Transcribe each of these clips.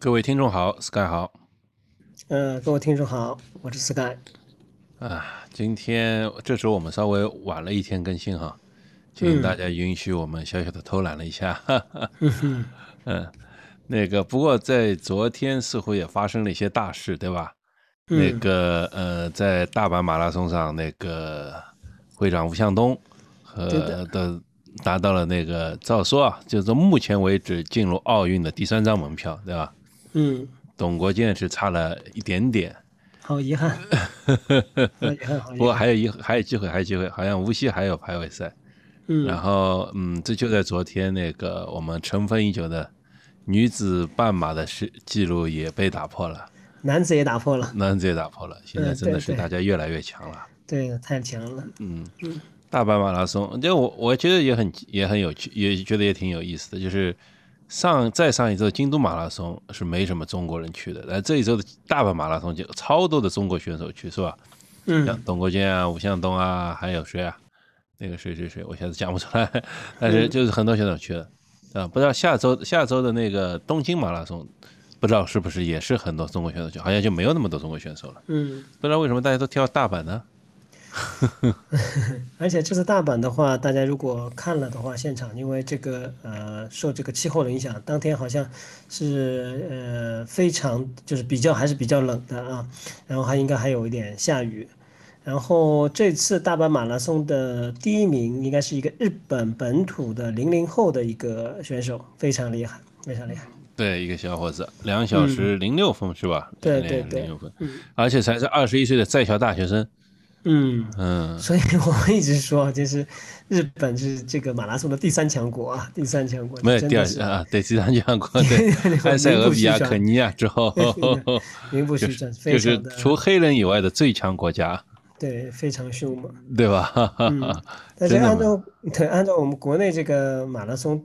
各位听众好，Sky 好。呃，各位听众好，我是 Sky。啊，今天这周我们稍微晚了一天更新哈，请大家允许我们小小的偷懒了一下。嗯，那个不过在昨天似乎也发生了一些大事，对吧？那个呃，在大阪马拉松上，那个会长吴向东和的达到了那个照说啊，就是目前为止进入奥运的第三张门票，对吧？嗯，董国建是差了一点点，好遗憾，好遗憾，不过还有一还有机会，还有机会，好像无锡还有排位赛。嗯，然后嗯，这就在昨天，那个我们尘封已久的女子半马的是记录也被打破了。男子也打破了，男子也打破了，现在真的是大家越来越强了。对，太强了。嗯嗯，大半马拉松，就我我觉得也很也很有趣，也觉得也挺有意思的。就是上再上一周京都马拉松是没什么中国人去的，但这一周的大阪马拉松就超多的中国选手去，是吧？嗯，像董国建啊、吴向东啊，还有谁啊？那个谁谁谁，我现在讲不出来。但是就是很多选手去了啊，不知道下周下周的那个东京马拉松。不知道是不是也是很多中国选手去，好像就没有那么多中国选手了。嗯，不知道为什么大家都挑大阪呢？而且这次大阪的话，大家如果看了的话，现场因为这个呃受这个气候的影响，当天好像是呃非常就是比较还是比较冷的啊，然后还应该还有一点下雨。然后这次大阪马拉松的第一名应该是一个日本本土的零零后的一个选手，非常厉害，非常厉害。对，一个小伙子，两小时零六分是吧？对对对，零六分，而且才是二十一岁的在校大学生。嗯嗯，所以 我们一直说，就是日本是这这个马拉松的第三强国啊，第三强国。没有第二啊，对，第三强国，对，埃塞俄比亚、肯尼亚之后，名不虚传，就是除黑人以外的最强国家。对，非常凶猛，对吧？嗯，但是按照对按照我们国内这个马拉松。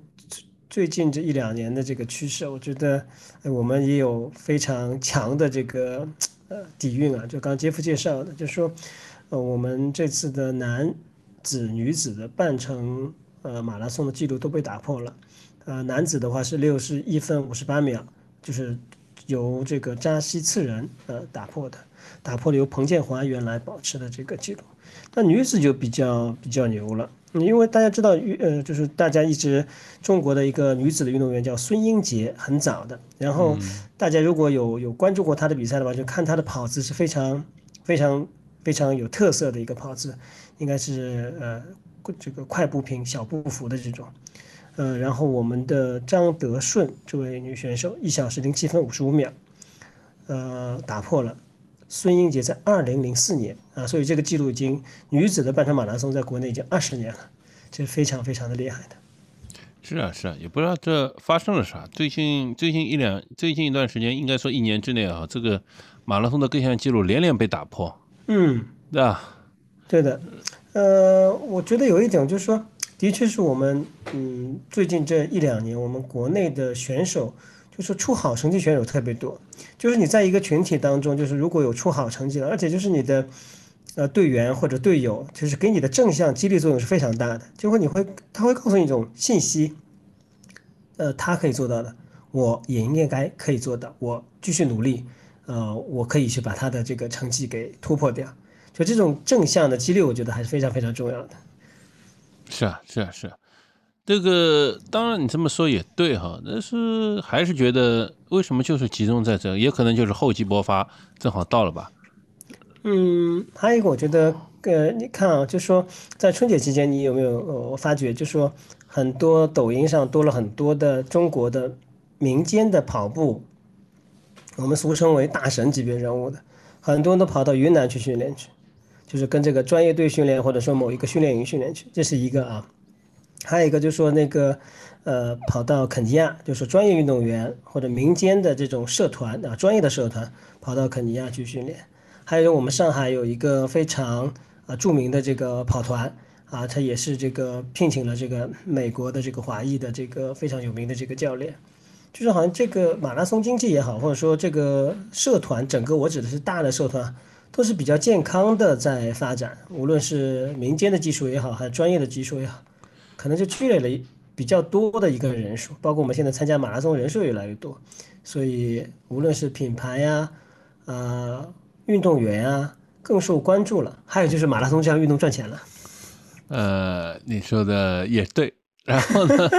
最近这一两年的这个趋势，我觉得我们也有非常强的这个呃底蕴啊。就刚杰夫介绍的，就是说，呃，我们这次的男子、女子的半程呃马拉松的记录都被打破了。呃，男子的话是六十一分五十八秒，就是由这个扎西次仁呃打破的，打破了由彭建华原来保持的这个记录。那女子就比较比较牛了。因为大家知道，呃，就是大家一直中国的一个女子的运动员叫孙英杰，很早的。然后大家如果有有关注过她的比赛的话，就看她的跑姿是非常非常非常有特色的一个跑姿，应该是呃这个快步平小步幅的这种。呃，然后我们的张德顺这位女选手一小时零七分五十五秒，呃，打破了。孙英杰在二零零四年啊，所以这个记录已经女子的半程马拉松在国内已经二十年了，这非常非常的厉害的。是啊是啊，也不知道这发生了啥。最近最近一两最近一段时间，应该说一年之内啊，这个马拉松的各项记录连连被打破。嗯，对吧？对的。呃，我觉得有一点就是说，的确是我们嗯最近这一两年，我们国内的选手。就是出好成绩选手特别多，就是你在一个群体当中，就是如果有出好成绩的，而且就是你的，呃队员或者队友，就是给你的正向激励作用是非常大的，就会你会他会告诉你一种信息，呃他可以做到的，我也应该可以做到，我继续努力，呃我可以去把他的这个成绩给突破掉，就这种正向的激励，我觉得还是非常非常重要的。是啊是啊是啊。这个当然你这么说也对哈，但是还是觉得为什么就是集中在这，也可能就是厚积薄发，正好到了吧。嗯，还有一个我觉得，呃，你看啊，就说在春节期间，你有没有我发觉，就说很多抖音上多了很多的中国的民间的跑步，我们俗称为大神级别人物的，很多人都跑到云南去训练去，就是跟这个专业队训练，或者说某一个训练营训练去，这是一个啊。还有一个就是说那个，呃，跑到肯尼亚，就是专业运动员或者民间的这种社团啊，专业的社团跑到肯尼亚去训练。还有我们上海有一个非常啊著名的这个跑团啊，他也是这个聘请了这个美国的这个华裔的这个非常有名的这个教练。就是好像这个马拉松经济也好，或者说这个社团整个我指的是大的社团，都是比较健康的在发展，无论是民间的技术也好，还是专业的技术也好。可能就积累了比较多的一个人数，包括我们现在参加马拉松人数越来越多，所以无论是品牌呀，呃，运动员啊，更受关注了。还有就是马拉松这项运动赚钱了。呃，你说的也对。然后呢？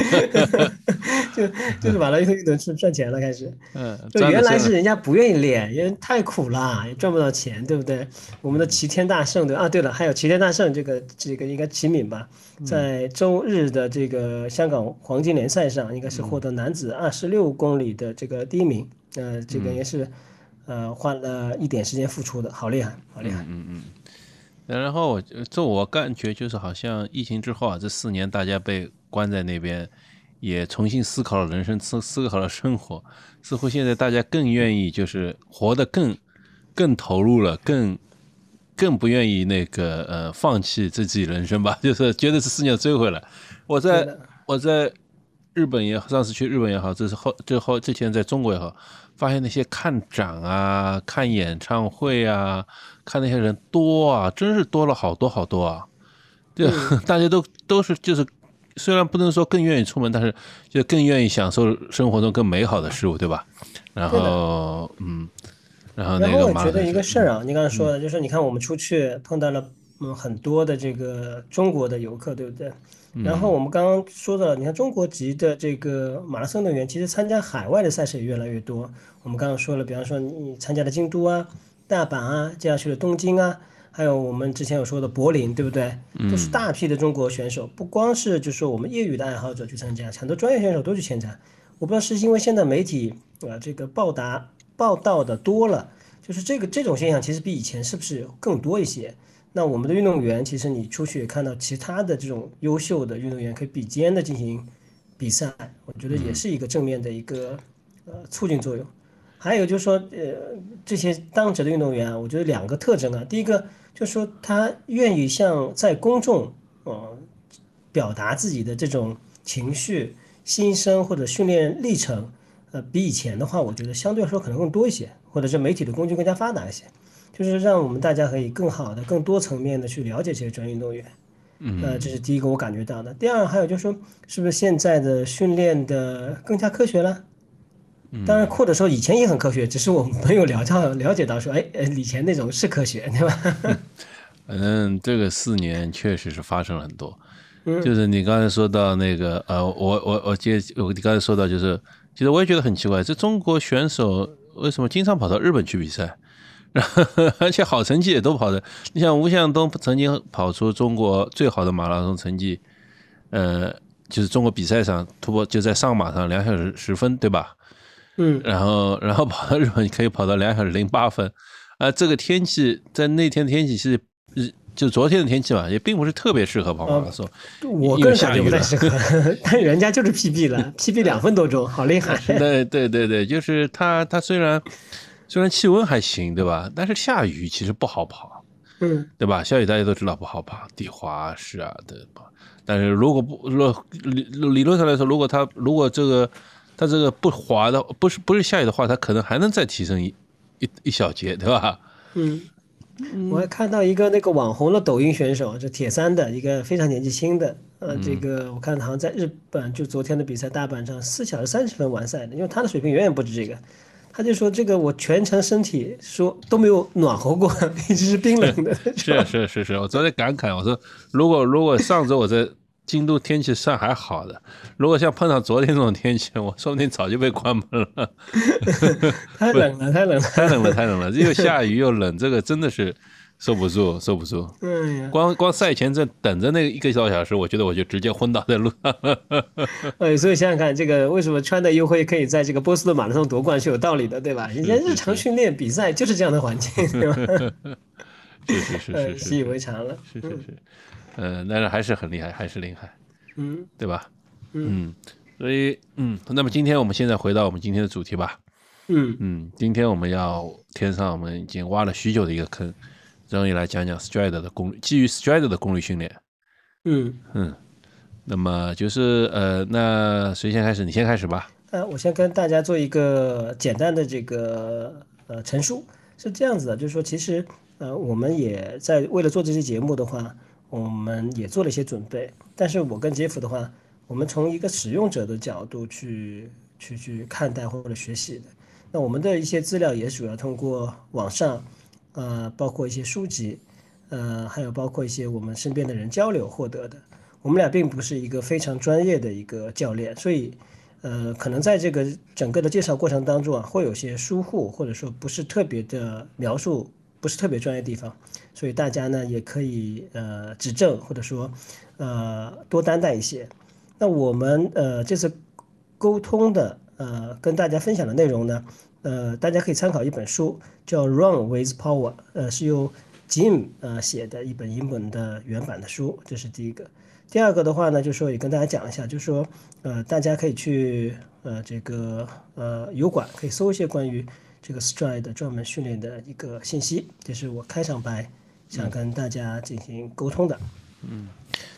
就就是把它用运动是赚钱了，开始。嗯。就原来是人家不愿意练，因为太苦了，也赚不到钱，对不对？我们的齐天大圣对啊，对了，还有齐天大圣这个这个应该齐敏吧，在周日的这个香港黄金联赛上，应该是获得男子二十六公里的这个第一名。呃，这个也是呃花了一点时间付出的，好厉害，好厉害。嗯嗯。然后我这我感觉就是好像疫情之后啊，这四年大家被关在那边，也重新思考了人生，思思考了生活，似乎现在大家更愿意就是活得更更投入了，更更不愿意那个呃放弃自己人生吧，就是觉得这四年追回来。我在我在日本也上次去日本也好，这是后这后之前在中国也好。发现那些看展啊、看演唱会啊、看那些人多啊，真是多了好多好多啊！就 大家都都是就是，虽然不能说更愿意出门，但是就更愿意享受生活中更美好的事物，对吧？然后嗯，然后那个我觉得一个事儿啊，你刚才说的，就是你看我们出去碰到了嗯很多的这个中国的游客，对不对？然后我们刚刚说的，你看中国籍的这个马拉松运动员，其实参加海外的赛事也越来越多。我们刚刚说了，比方说你参加了京都啊、大阪啊，接下去的东京啊，还有我们之前有说的柏林，对不对？都是大批的中国选手，不光是就是说我们业余的爱好者去参加，很多专业选手都去参加。我不知道是因为现在媒体啊这个报答报道的多了，就是这个这种现象其实比以前是不是更多一些？那我们的运动员，其实你出去看到其他的这种优秀的运动员可以比肩的进行比赛，我觉得也是一个正面的一个呃促进作用。还有就是说，呃，这些当值的运动员啊，我觉得两个特征啊，第一个就是说他愿意向在公众呃表达自己的这种情绪、心声或者训练历程，呃，比以前的话，我觉得相对来说可能更多一些，或者是媒体的工具更加发达一些。就是让我们大家可以更好的、更多层面的去了解这些专业运动员，嗯，呃，这是第一个我感觉到的。第二，还有就是说，是不是现在的训练的更加科学了？当然，或者说以前也很科学，只是我们没有了到了解到说，哎，呃，以前那种是科学，对吧？反正这个四年确实是发生了很多，就是你刚才说到那个，呃，我我我接我你刚才说到就是，其实我也觉得很奇怪，这中国选手为什么经常跑到日本去比赛？然 后而且好成绩也都跑的，你像吴向东曾经跑出中国最好的马拉松成绩，呃，就是中国比赛上突破就在上马上两小时十分，对吧？嗯，然后然后跑到日本可以跑到两小时零八分，啊，这个天气在那天天气是日就昨天的天气嘛，也并不是特别适合跑马拉松。我个人感觉不太适合，但人家就是 PB 了，PB 两分多钟，好厉害。对对对对，就是他他虽然。虽然气温还行，对吧？但是下雨其实不好跑，嗯，对吧？下雨大家都知道不好跑，地滑是啊，对吧？但是如果不，理理论上来说，如果它如果这个它这个不滑的，不是不是下雨的话，它可能还能再提升一一一小节，对吧？嗯，我还看到一个那个网红的抖音选手，就铁三的一个非常年纪轻的，呃，这个我看好像在日本就昨天的比赛大阪上四小时三十分完赛的，因为他的水平远远不止这个。他就说：“这个我全程身体说都没有暖和过，一直是冰冷的。”是是是是，我昨天感慨，我说如果如果上周我在京都天气算还好的，如果像碰上昨天这种天气，我 说不定早就被关门了。太冷了，太冷了，太冷了，太冷了，又下雨又冷，这个真的是。受不住，受不住。嗯，光光赛前这等着那一个多小时，我觉得我就直接昏倒在路上。哎，所以想想看，这个为什么川的优惠可以在这个波士顿马拉松夺冠是有道理的，对吧？人家日常训练比赛就是这样的环境，对吧？是是是是，习以为常了。是是是，嗯，但是还是很厉害，还是厉害。嗯，对吧？嗯，所以嗯，那么今天我们现在回到我们今天的主题吧。嗯嗯，今天我们要填上我们已经挖了许久的一个坑。终于来讲讲 Stride 的功率，基于 Stride 的功率训练。嗯嗯，那么就是呃，那谁先开始？你先开始吧。呃，我先跟大家做一个简单的这个呃陈述，是这样子的，就是说，其实呃，我们也在为了做这期节目的话，我们也做了一些准备。但是我跟杰夫的话，我们从一个使用者的角度去去去看待或者学习的。那我们的一些资料也主要通过网上，呃，包括一些书籍，呃，还有包括一些我们身边的人交流获得的。我们俩并不是一个非常专业的一个教练，所以，呃，可能在这个整个的介绍过程当中啊，会有些疏忽，或者说不是特别的描述，不是特别专业的地方，所以大家呢也可以呃指正，或者说呃多担待一些。那我们呃这次沟通的呃跟大家分享的内容呢，呃大家可以参考一本书，叫《Run with Power》，呃是由 Jim 呃写的一本英文的原版的书，这是第一个。第二个的话呢，就说也跟大家讲一下，就是说，呃，大家可以去呃这个呃油管可以搜一些关于这个 Stride 专门训练的一个信息，这是我开场白想跟大家进行沟通的。嗯，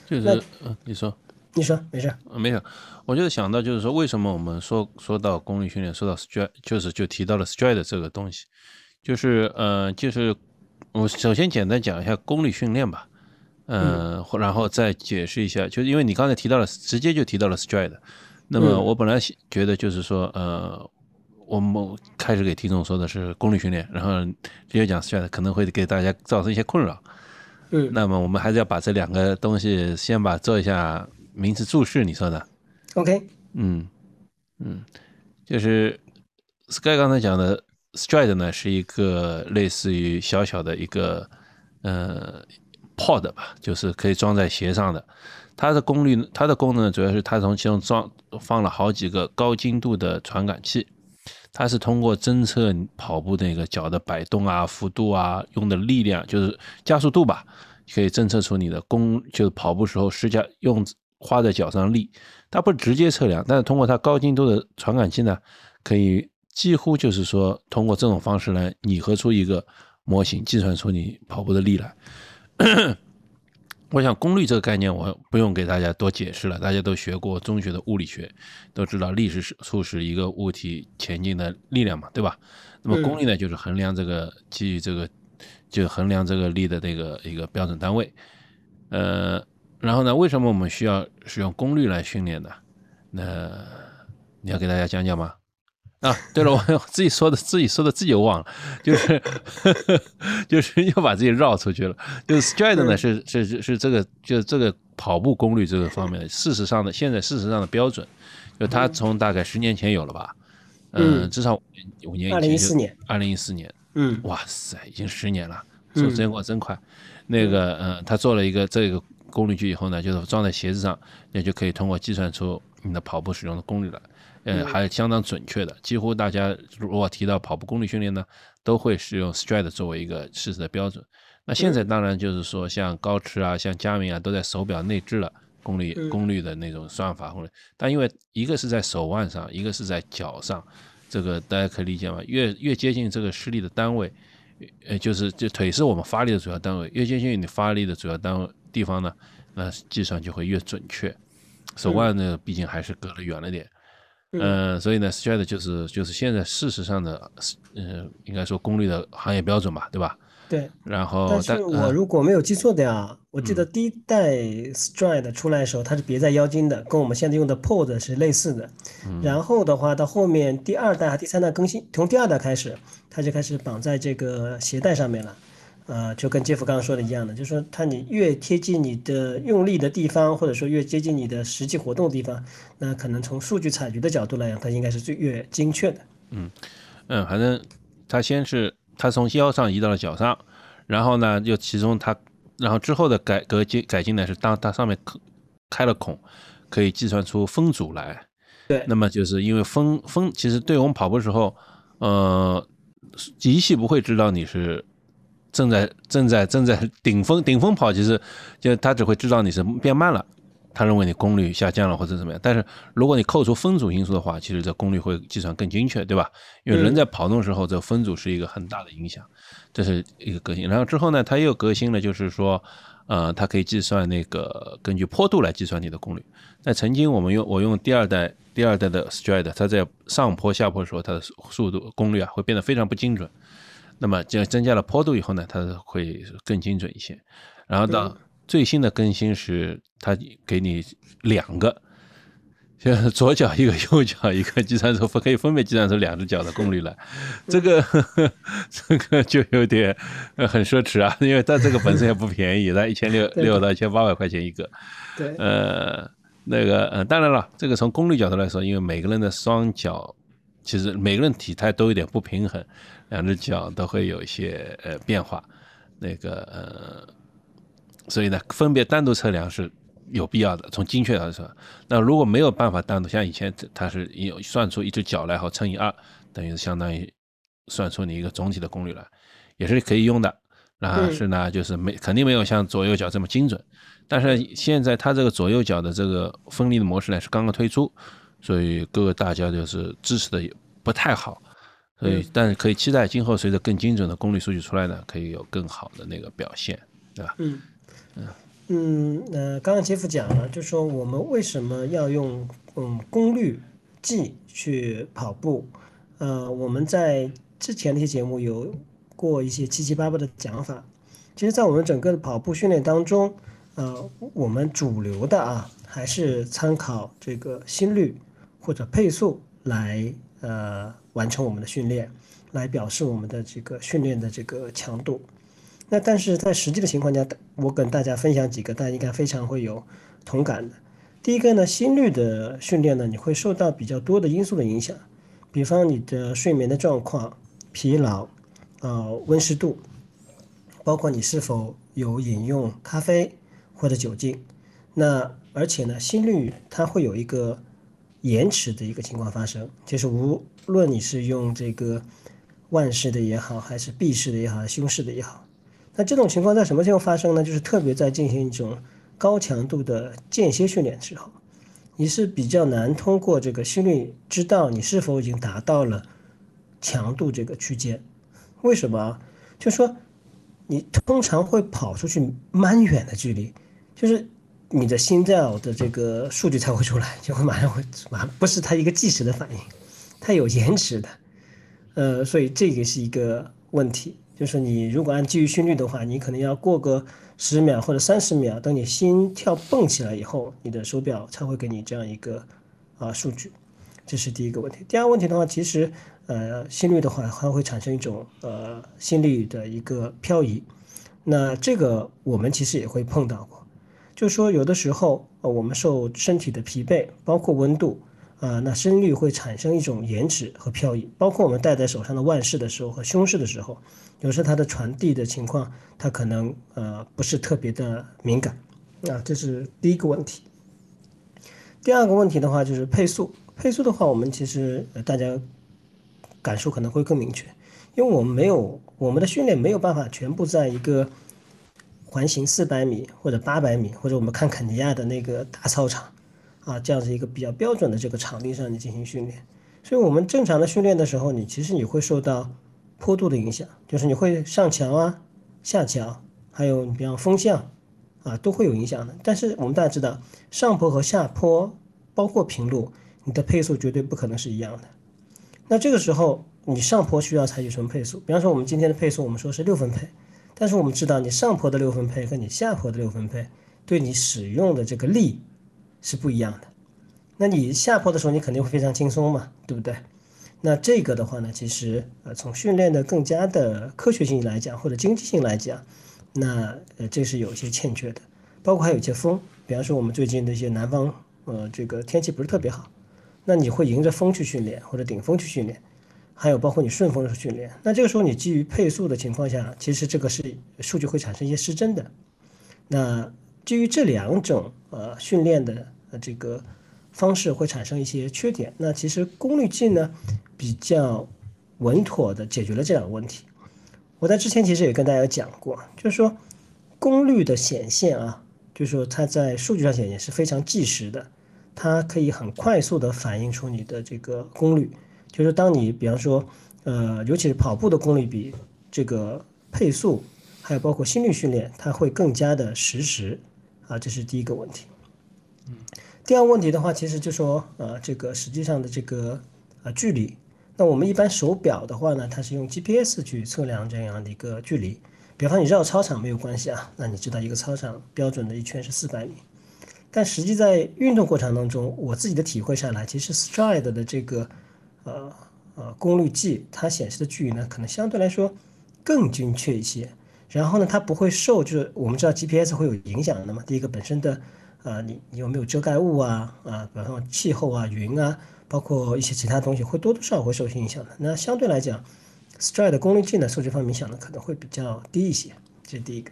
就是嗯，你说，你说，没事，没有，我就是想到就是说，为什么我们说说到功率训练，说到 Stride，就是就提到了 Stride 这个东西，就是呃，就是我首先简单讲一下功率训练吧。嗯，然后再解释一下，就是因为你刚才提到了，直接就提到了 stride，那么我本来觉得就是说，呃，我们开始给听众说的是功率训练，然后直接讲 stride 可能会给大家造成一些困扰。嗯，那么我们还是要把这两个东西先把做一下名词注释，你说的？OK。嗯嗯，就是 Sky 刚才讲的 stride 呢，是一个类似于小小的一个呃。Pod 吧，就是可以装在鞋上的。它的功率，它的功能主要是它从其中装放了好几个高精度的传感器。它是通过侦测跑步那个脚的摆动啊、幅度啊、用的力量，就是加速度吧，可以侦测出你的功，就是跑步时候施加用花在脚上力。它不是直接测量，但是通过它高精度的传感器呢，可以几乎就是说通过这种方式来拟合出一个模型，计算出你跑步的力来。我想功率这个概念，我不用给大家多解释了，大家都学过中学的物理学，都知道力是促使一个物体前进的力量嘛，对吧？那么功率呢，就是衡量这个基于这个，就衡量这个力的这个一个标准单位。呃，然后呢，为什么我们需要使用功率来训练呢？那你要给大家讲讲吗？啊，对了，我自己说的，自己说的自己又忘了，就是 就是又把自己绕出去了。就是 stride 呢，是是是是这个，就是这个跑步功率这个方面的，事实上的现在事实上的标准，就它从大概十年前有了吧，嗯，至少五年，二零一四年，二零一四年，嗯，哇塞，已经十年了，说时间过真快。那个，嗯，他做了一个这个功率计以后呢，就是装在鞋子上，那就可以通过计算出你的跑步使用的功率了。呃，还相当准确的，几乎大家如果提到跑步功率训练呢，都会使用 stride 作为一个试试的标准。那现在当然就是说，像高驰啊，像佳明啊，都在手表内置了功率功率的那种算法。或者，但因为一个是在手腕上，一个是在脚上，这个大家可以理解吗？越越接近这个施力的单位，呃，就是就腿是我们发力的主要单位，越接近你发力的主要单位地方呢，那计算就会越准确。手腕呢，毕竟还是隔得远了点。嗯，所以呢，stride 就是就是现在事实上的，嗯，应该说功率的行业标准吧，对吧？对。然后，但是我如果没有记错的呀，我记得第一代 stride 出来的时候，它是别在腰间的，跟我们现在用的 pod 是类似的。然后的话，到后面第二代和第三代更新，从第二代开始，它就开始绑在这个鞋带上面了。呃，就跟杰夫刚刚说的一样的，就是说，它你越贴近你的用力的地方，或者说越接近你的实际活动地方，那可能从数据采集的角度来讲，它应该是最越精确的。嗯嗯，反正它先是它从腰上移到了脚上，然后呢，又其中它，然后之后的改革进改进呢是当它上面开了孔，可以计算出风阻来。对，那么就是因为风风，其实对我们跑步时候，呃，仪器不会知道你是。正在正在正在 顶峰顶峰跑，其实就他只会知道你是变慢了，他认为你功率下降了或者怎么样。但是如果你扣除分组因素的话，其实这功率会计算更精确，对吧？因为人在跑动的时候，这分组是一个很大的影响，这是一个革新。然后之后呢，它又革新了，就是说，呃，它可以计算那个根据坡度来计算你的功率。那曾经我们用我用第二代第二代的 stride，它在上坡下坡的时候，它的速度功率啊会变得非常不精准。那么，这样增加了坡度以后呢，它会更精准一些。然后到最新的更新是，它给你两个像 左脚一个，右脚一个，计算出可以分别计算出两只脚的功率来，这个 这个就有点很奢侈啊，因为它这个本身也不便宜，它一千六六到一千八百块钱一个。对，呃，那个呃，当然了，这个从功率角度来说，因为每个人的双脚其实每个人体态都有点不平衡，两只脚都会有一些呃变化，那个呃，所以呢，分别单独测量是。有必要的，从精确来说，那如果没有办法单独，像以前它是有算出一只脚来后乘以二，等于相当于算出你一个总体的功率来，也是可以用的。但是呢，就是没肯定没有像左右脚这么精准。但是现在它这个左右脚的这个分离的模式呢是刚刚推出，所以各个大家就是支持的也不太好。所以，但是可以期待今后随着更精准的功率数据出来呢，可以有更好的那个表现，对吧？嗯嗯。嗯，那刚刚杰夫讲了，就说我们为什么要用嗯功率计去跑步？呃，我们在之前那些节目有过一些七七八八的讲法。其实，在我们整个的跑步训练当中，呃，我们主流的啊，还是参考这个心率或者配速来呃完成我们的训练，来表示我们的这个训练的这个强度。那但是在实际的情况下，我跟大家分享几个，大家应该非常会有同感的。第一个呢，心率的训练呢，你会受到比较多的因素的影响，比方你的睡眠的状况、疲劳、呃温湿度，包括你是否有饮用咖啡或者酒精。那而且呢，心率它会有一个延迟的一个情况发生，就是无论你是用这个腕式的也好，还是臂式的也好，胸式的也好。那这种情况在什么时候发生呢？就是特别在进行一种高强度的间歇训练的时候，你是比较难通过这个心率知道你是否已经达到了强度这个区间。为什么？就说你通常会跑出去蛮远的距离，就是你的心跳的这个数据才会出来，就会马上会马上不是它一个即时的反应，它有延迟的。呃，所以这个是一个问题。就是你如果按基于心率的话，你可能要过个十秒或者三十秒，等你心跳蹦起来以后，你的手表才会给你这样一个啊数据。这是第一个问题。第二个问题的话，其实呃心率的话，它会产生一种呃心率的一个漂移。那这个我们其实也会碰到过，就是说有的时候呃我们受身体的疲惫，包括温度。啊，那心率会产生一种延迟和漂移，包括我们戴在手上的腕式的时候和胸式的时候，有时候它的传递的情况，它可能呃不是特别的敏感，啊，这是第一个问题。第二个问题的话就是配速，配速的话，我们其实大家感受可能会更明确，因为我们没有我们的训练没有办法全部在一个环形四百米或者八百米，或者我们看肯尼亚的那个大操场。啊，这样子一个比较标准的这个场地上你进行训练，所以我们正常的训练的时候，你其实你会受到坡度的影响，就是你会上桥啊、下桥，还有你比方风向啊，都会有影响的。但是我们大家知道，上坡和下坡，包括平路，你的配速绝对不可能是一样的。那这个时候，你上坡需要采取什么配速？比方说我们今天的配速，我们说是六分配，但是我们知道，你上坡的六分配和你下坡的六分配，对你使用的这个力。是不一样的，那你下坡的时候，你肯定会非常轻松嘛，对不对？那这个的话呢，其实呃，从训练的更加的科学性来讲，或者经济性来讲，那呃，这是有一些欠缺的。包括还有一些风，比方说我们最近的一些南方，呃，这个天气不是特别好，那你会迎着风去训练，或者顶风去训练，还有包括你顺风的时候训练，那这个时候你基于配速的情况下，其实这个是数据会产生一些失真的。那基于这两种呃训练的呃这个方式会产生一些缺点。那其实功率计呢比较稳妥的解决了这两个问题。我在之前其实也跟大家讲过，就是说功率的显现啊，就是说它在数据上显现是非常即时的，它可以很快速的反映出你的这个功率。就是当你比方说呃尤其是跑步的功率比这个配速，还有包括心率训练，它会更加的实时。啊，这是第一个问题。嗯，第二个问题的话，其实就说，呃，这个实际上的这个呃距离，那我们一般手表的话呢，它是用 GPS 去测量这样的一个距离。比方你绕操场没有关系啊，那你知道一个操场标准的一圈是四百米，但实际在运动过程当中，我自己的体会下来，其实 Stride 的这个呃呃功率计，它显示的距离呢，可能相对来说更精确一些。然后呢，它不会受，就是我们知道 GPS 会有影响的嘛。第一个本身的呃，你你有没有遮盖物啊啊，比方说气候啊、云啊，包括一些其他东西，会多多少少会受些影响的。那相对来讲，Stride 功率计呢，受这方面影响呢，可能会比较低一些。这是第一个。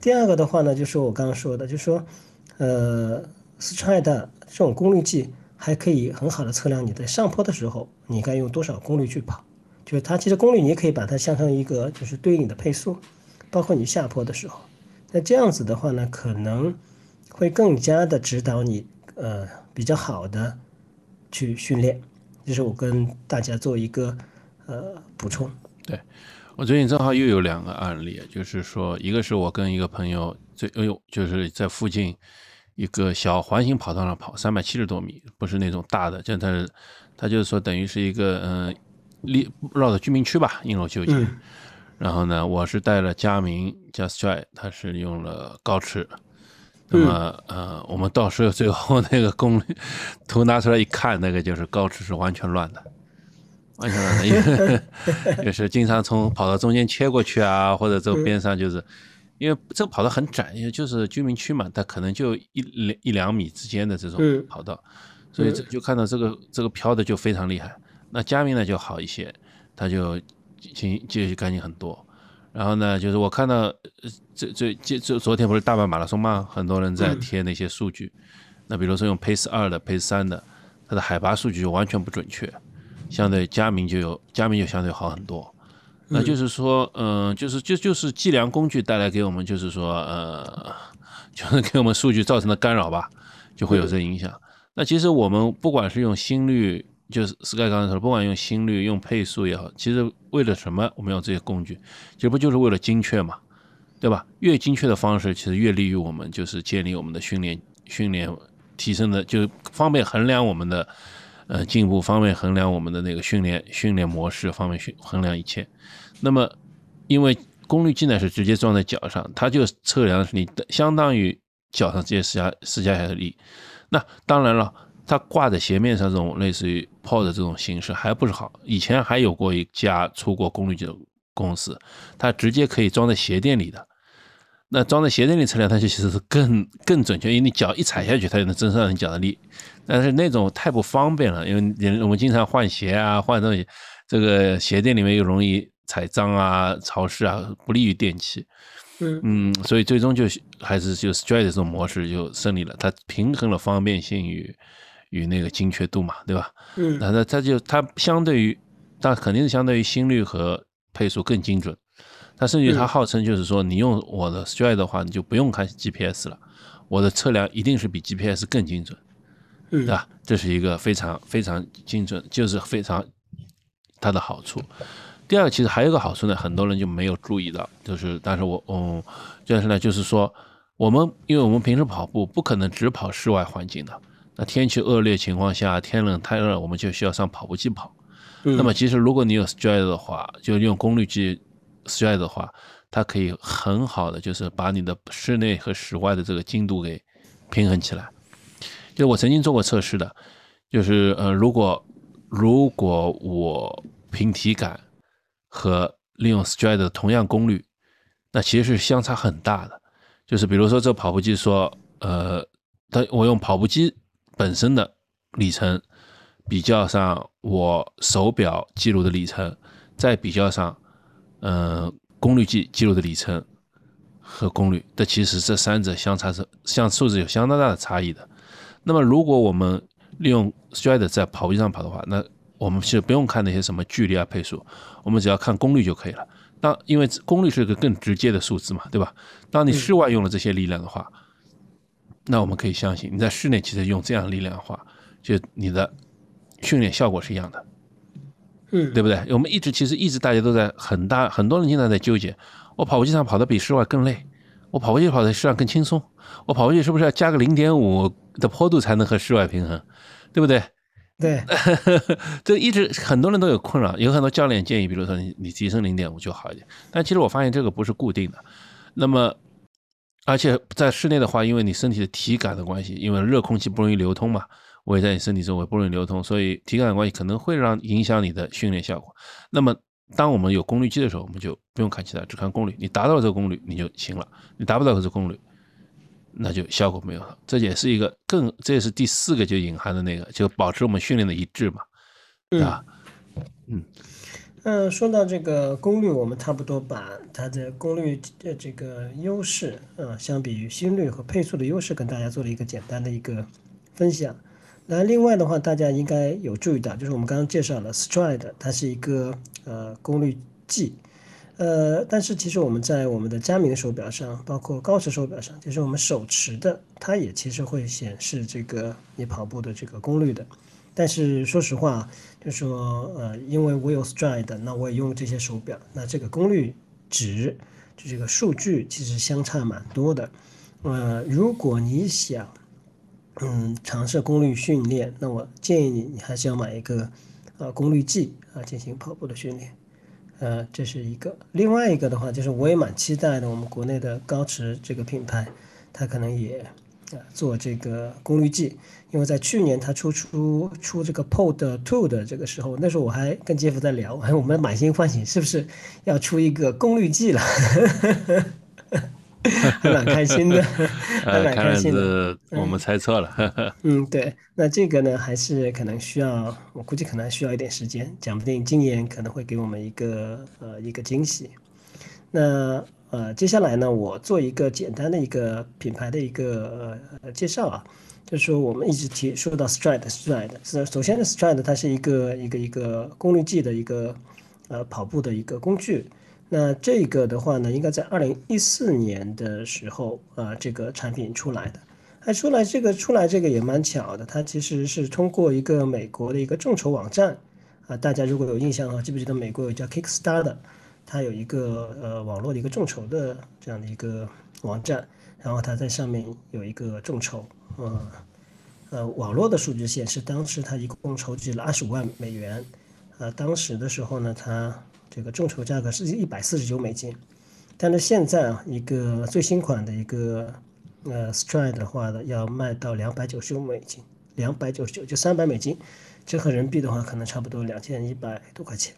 第二个的话呢，就是我刚刚说的，就是说。呃，Stride 这种功率计还可以很好的测量你在上坡的时候，你该用多少功率去跑。就是它其实功率你也可以把它相成一个就是对应的配速，包括你下坡的时候。那这样子的话呢，可能会更加的指导你呃比较好的去训练。这是我跟大家做一个呃补充。对我最近正好又有两个案例，就是说一个是我跟一个朋友。最哎呦，就是在附近一个小环形跑道上跑，三百七十多米，不是那种大的，这他他就是说等于是一个嗯，绕着居民区吧，应楼就近。然后呢，我是带了佳明加 Stride，他是用了高驰。那么呃，我们到时候最后那个功率图拿出来一看，那个就是高驰是完全乱的，完全乱的，因为 就是经常从跑道中间切过去啊，或者走边上就是。因为这个跑道很窄，也就是居民区嘛，它可能就一两一两米之间的这种跑道，所以这就看到这个这个飘的就非常厉害。那佳明呢就好一些，他就清就干净很多。然后呢，就是我看到这这这这昨天不是大阪马拉松嘛，很多人在贴那些数据。那比如说用 Pace 二的、Pace 三的，它的海拔数据就完全不准确，相对佳明就有佳明就相对好很多。那就是说，嗯，就是就就是计量工具带来给我们，就是说，呃，就是给我们数据造成的干扰吧，就会有这影响。那其实我们不管是用心率，就是 Sky 刚才说，不管用心率、用配速也好，其实为了什么我们用这些工具？其实不就是为了精确嘛，对吧？越精确的方式，其实越利于我们就是建立我们的训练、训练提升的，就方便衡量我们的呃进步，方便衡量我们的那个训练训练模式，方便训衡量一切。那么，因为功率计呢是直接装在脚上，它就测量是你的相当于脚上这些施加施加下的力。那当然了，它挂在鞋面上这种类似于 POD 这种形式还不是好。以前还有过一家出过功率计的公司，它直接可以装在鞋垫里的。那装在鞋垫里测量，它就其实是更更准确，因为你脚一踩下去，它就能侦测你脚的力。但是那种太不方便了，因为我们经常换鞋啊，换东西，这个鞋垫里面又容易。踩脏啊，潮湿啊，不利于电器。嗯嗯，所以最终就还是就 Stride 这种模式就胜利了，它平衡了方便性与与那个精确度嘛，对吧？嗯，那它它就它相对于，它肯定是相对于心率和配速更精准。它甚至它号称就是说，你用我的 Stride 的话，你就不用看 GPS 了，我的测量一定是比 GPS 更精准，对吧？这是一个非常非常精准，就是非常它的好处。第二其实还有一个好处呢，很多人就没有注意到，就是，但是我，嗯，但是呢，就是说，我们因为我们平时跑步不可能只跑室外环境的，那天气恶劣情况下，天冷太热，我们就需要上跑步机跑。那么其实如果你有 Stride 的话，就用功率计 Stride 的话，它可以很好的就是把你的室内和室外的这个精度给平衡起来。就我曾经做过测试的，就是呃，如果如果我凭体感。和利用 Stride 的同样功率，那其实是相差很大的。就是比如说，这跑步机说，呃，它我用跑步机本身的里程比较上我手表记录的里程，再比较上，嗯，功率计记录的里程和功率，这其实这三者相差是像数字有相当大的差异的。那么，如果我们利用 Stride 在跑步机上跑的话，那我们其实不用看那些什么距离啊、配速，我们只要看功率就可以了。当因为功率是一个更直接的数字嘛，对吧？当你室外用了这些力量的话，那我们可以相信你在室内其实用这样的力量的话，就你的训练效果是一样的，嗯，对不对？我们一直其实一直大家都在很大很多人经常在纠结，我跑步机上跑的比室外更累，我跑步机跑的室外更轻松，我跑步机是不是要加个零点五的坡度才能和室外平衡，对不对？对，这一直很多人都有困扰，有很多教练建议，比如说你你提升零点五就好一点，但其实我发现这个不是固定的。那么而且在室内的话，因为你身体的体感的关系，因为热空气不容易流通嘛，我也在你身体周围不容易流通，所以体感的关系可能会让影响你的训练效果。那么，当我们有功率计的时候，我们就不用看其他，只看功率。你达到了这个功率，你就行了；你达不到这个功率，那就效果没有了。这也是一个更，这也是第四个就隐含的那个，就保持我们训练的一致嘛，对吧？嗯。嗯，嗯说到这个功率，我们差不多把它的功率的这个优势，啊，相比于心率和配速的优势，跟大家做了一个简单的一个分享。那另外的话，大家应该有注意到，就是我们刚刚介绍了 Stride，它是一个呃功率计，呃，但是其实我们在我们的佳明手表上，包括高驰手表上，就是我们手持的，它也其实会显示这个你跑步的这个功率的。但是说实话，就说，呃，因为我有 Stride，那我也用这些手表，那这个功率值就这个数据其实相差蛮多的。呃，如果你想，嗯，尝试功率训练，那我建议你，你还是要买一个，呃，功率计啊，进行跑步的训练。呃，这是一个。另外一个的话，就是我也蛮期待的，我们国内的高驰这个品牌，它可能也。做这个功率计，因为在去年他出出出这个 Pod Two 的这个时候，那时候我还跟杰夫在聊，哎，我们满心欢喜，是不是要出一个功率计了？还蛮开心的，还蛮开心的。我们猜错了。嗯，对，那这个呢，还是可能需要，我估计可能需要一点时间，讲不定今年可能会给我们一个呃一个惊喜。那。呃，接下来呢，我做一个简单的一个品牌的一个呃介绍啊，就是说我们一直提说到 Stride，Stride 首先呢，Stride 它是一个一个一个功率计的一个呃跑步的一个工具。那这个的话呢，应该在二零一四年的时候啊，这个产品出来的。哎出来这个出来这个也蛮巧的，它其实是通过一个美国的一个众筹网站啊，大家如果有印象的话，记不记得美国有叫 Kickstarter？它有一个呃网络的一个众筹的这样的一个网站，然后它在上面有一个众筹，呃呃网络的数据显示，当时它一共筹集了二十五万美元，呃当时的时候呢，它这个众筹价格是一百四十九美金，但是现在啊一个最新款的一个呃 Stride 的话呢，要卖到两百九十五美金，两百九十九就三百美金，折合人民币的话可能差不多两千一百多块钱。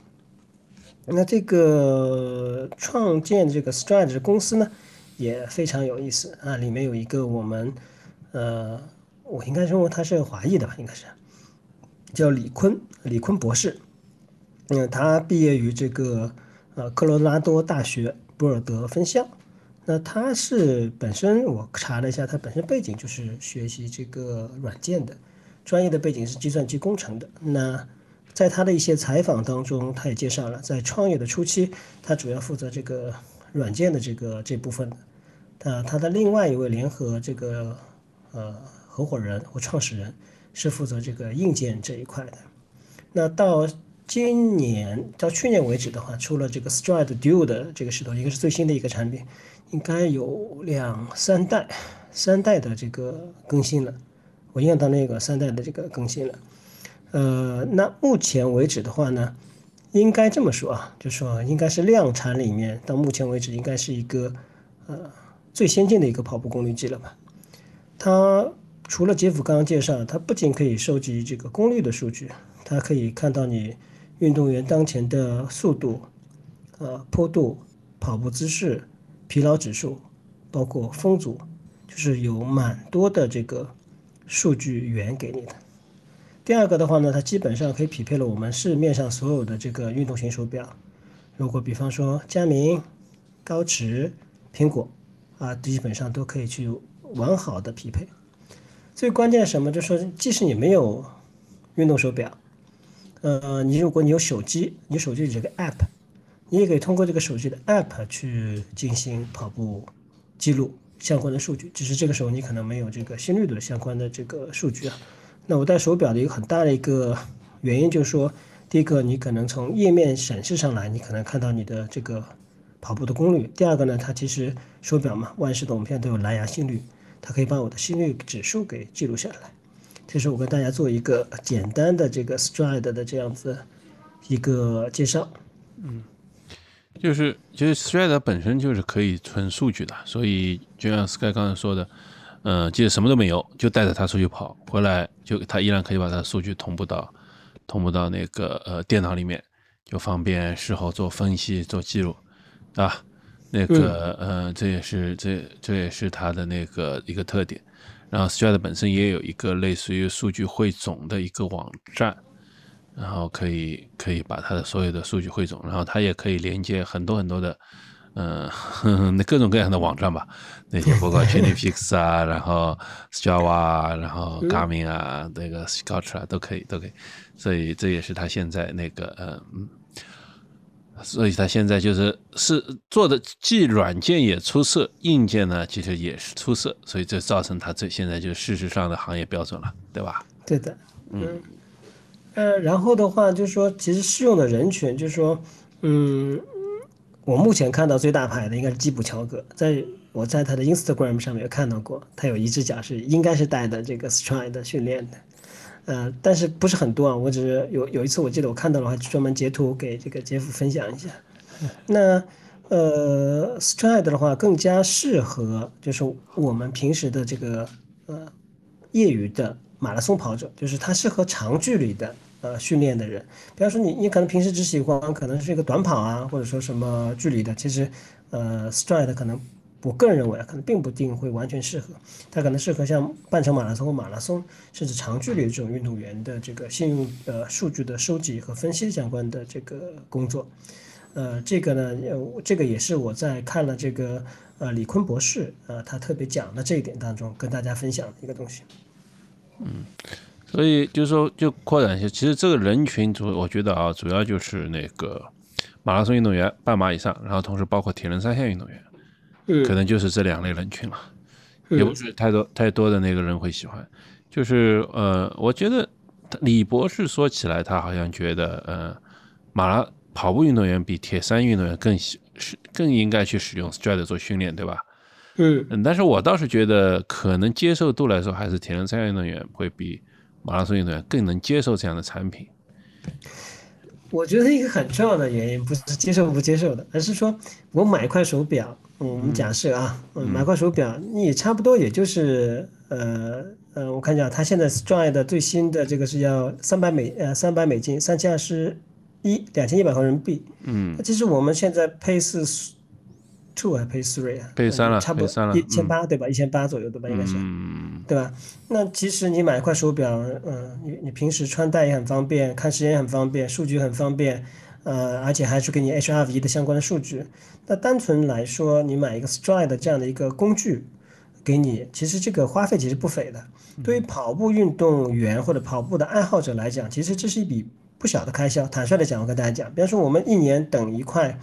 那这个创建这个 Stride 公司呢，也非常有意思。啊，里面有一个我们，呃，我应该认为他是华裔的吧，应该是，叫李坤，李坤博士，嗯，他毕业于这个呃科罗拉多大学博尔德分校，那他是本身我查了一下，他本身背景就是学习这个软件的，专业的背景是计算机工程的，那。在他的一些采访当中，他也介绍了，在创业的初期，他主要负责这个软件的这个这部分的。他他的另外一位联合这个呃合伙人或创始人是负责这个硬件这一块的。那到今年到去年为止的话，出了这个 Stride Duo 的这个石头，一个是最新的一个产品，应该有两三代三代的这个更新了。我印象到那个三代的这个更新了。呃，那目前为止的话呢，应该这么说啊，就说应该是量产里面到目前为止应该是一个呃最先进的一个跑步功率计了吧。它除了杰夫刚刚介绍，它不仅可以收集这个功率的数据，它可以看到你运动员当前的速度、呃坡度、跑步姿势、疲劳指数，包括风阻，就是有蛮多的这个数据源给你的。第二个的话呢，它基本上可以匹配了我们市面上所有的这个运动型手表。如果比方说佳明、高驰、苹果啊，基本上都可以去完好的匹配。最关键什么？就说，即使你没有运动手表，呃，你如果你有手机，你手机有这个 app，你也可以通过这个手机的 app 去进行跑步记录相关的数据。只是这个时候你可能没有这个心率的相关的这个数据啊。那我戴手表的一个很大的一个原因就是说，第一个，你可能从页面显示上来，你可能看到你的这个跑步的功率；第二个呢，它其实手表嘛，万事通现在都有蓝牙心率，它可以把我的心率指数给记录下来。这是我跟大家做一个简单的这个 Stride 的这样子一个介绍。嗯，就是就是 Stride 本身就是可以存数据的，所以就像 Sky 刚才说的，即使什么都没有，就带着它出去跑，回来就它依然可以把它的数据同步到同步到那个呃电脑里面，就方便事后做分析做记录，啊，那个呃这也是这这也是它的那个一个特点。然后 Stride 本身也有一个类似于数据汇总的一个网站。然后可以可以把它的所有的数据汇总，然后它也可以连接很多很多的，嗯，那各种各样的网站吧，那些包括 Chainpix 啊，然后 Strava 啊，然后 Garmin 啊，那个 Scout 啊，都可以都可以，所以这也是他现在那个嗯，所以他现在就是是做的既软件也出色，硬件呢其实也是出色，所以这造成他这现在就事实上的行业标准了，对吧？对的，嗯。呃，然后的话就是说，其实适用的人群就是说，嗯，我目前看到最大牌的应该是基普乔格，在我在他的 Instagram 上面有看到过，他有一只脚是应该是带的这个 Stride 训练的，呃，但是不是很多啊，我只是有有一次我记得我看到了，还专门截图给这个杰夫分享一下。那呃，Stride 的话更加适合就是我们平时的这个呃业余的马拉松跑者，就是它适合长距离的。呃，训练的人，比方说你，你可能平时只喜欢可能是一个短跑啊，或者说什么距离的，其实，呃，Stride 可能我个人认为可能并不定会完全适合，它可能适合像半程马拉松或马拉松，甚至长距离的这种运动员的这个信用呃数据的收集和分析相关的这个工作，呃，这个呢，这个也是我在看了这个呃李坤博士呃他特别讲的这一点当中跟大家分享的一个东西，嗯。所以就是说，就扩展一下，其实这个人群主，我觉得啊，主要就是那个马拉松运动员，半马以上，然后同时包括铁人三项运动员，嗯，可能就是这两类人群了，也不是太多太多的那个人会喜欢。就是呃，我觉得李博士说起来，他好像觉得呃，马拉跑步运动员比铁三运动员更喜是更应该去使用 Stride 做训练，对吧？嗯嗯，但是我倒是觉得，可能接受度来说，还是铁人三项运动员会比。马拉松运动员更能接受这样的产品，我觉得一个很重要的原因不是接受不接受的，而是说我买一块手表，我们假设啊，嗯买块手表，你差不多也就是呃呃，我看一下，它现在 Stride 的最新的这个是要三百美呃三百美金，三千二十一两千一百块人民币，嗯，那其实我们现在配是。Two 还 pay three 啊？pay 三了，差不多一千八对吧？一千八左右对吧？应该是，对吧？那其实你买一块手表，嗯，你你平时穿戴也很方便，看时间也很方便，数据很方便，呃，而且还是给你 HRV 的相关的数据。那单纯来说，你买一个 Stride 这样的一个工具给你，其实这个花费其实不菲的。对于跑步运动员或者跑步的爱好者来讲，其实这是一笔不小的开销。坦率的讲，我跟大家讲，比方说我们一年等一块。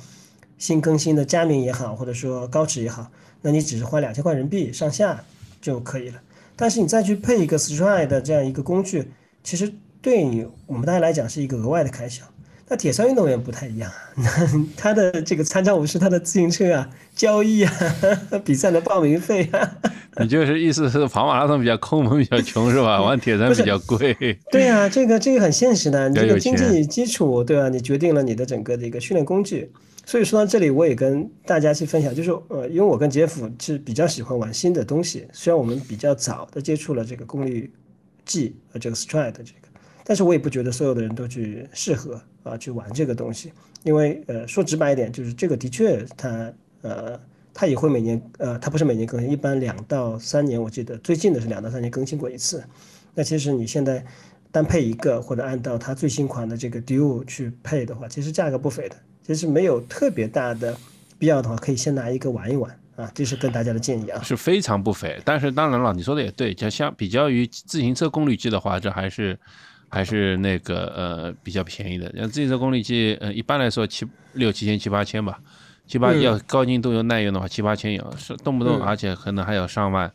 新更新的佳明也好，或者说高驰也好，那你只是花两千块人民币上下就可以了。但是你再去配一个 Stride 的这样一个工具，其实对你我们大家来讲是一个额外的开销。那铁三运动员不太一样，他的这个参照物是他的自行车啊、交易啊、比赛的报名费啊。你就是意思是跑马拉松比较抠门、比较穷是吧？玩铁三比较贵。对啊，这个这个很现实的，你这个经济基础对吧？你决定了你的整个的一个训练工具。所以说到这里，我也跟大家去分享，就是呃，因为我跟杰夫是比较喜欢玩新的东西，虽然我们比较早的接触了这个功率计和这个 Stride 这个，但是我也不觉得所有的人都去适合啊去玩这个东西，因为呃说直白一点，就是这个的确它呃它也会每年呃它不是每年更新，一般两到三年，我记得最近的是两到三年更新过一次。那其实你现在单配一个或者按照它最新款的这个 Duo 去配的话，其实价格不菲的。其实没有特别大的必要的话，可以先拿一个玩一玩啊，这是跟大家的建议啊。是非常不菲，但是当然了，你说的也对，就相比较于自行车功率计的话，这还是还是那个呃比较便宜的。像自行车功率计，呃一般来说七六七千七八千吧，七八要高精度又耐用的话，七八千有，是动不动而且可能还有上万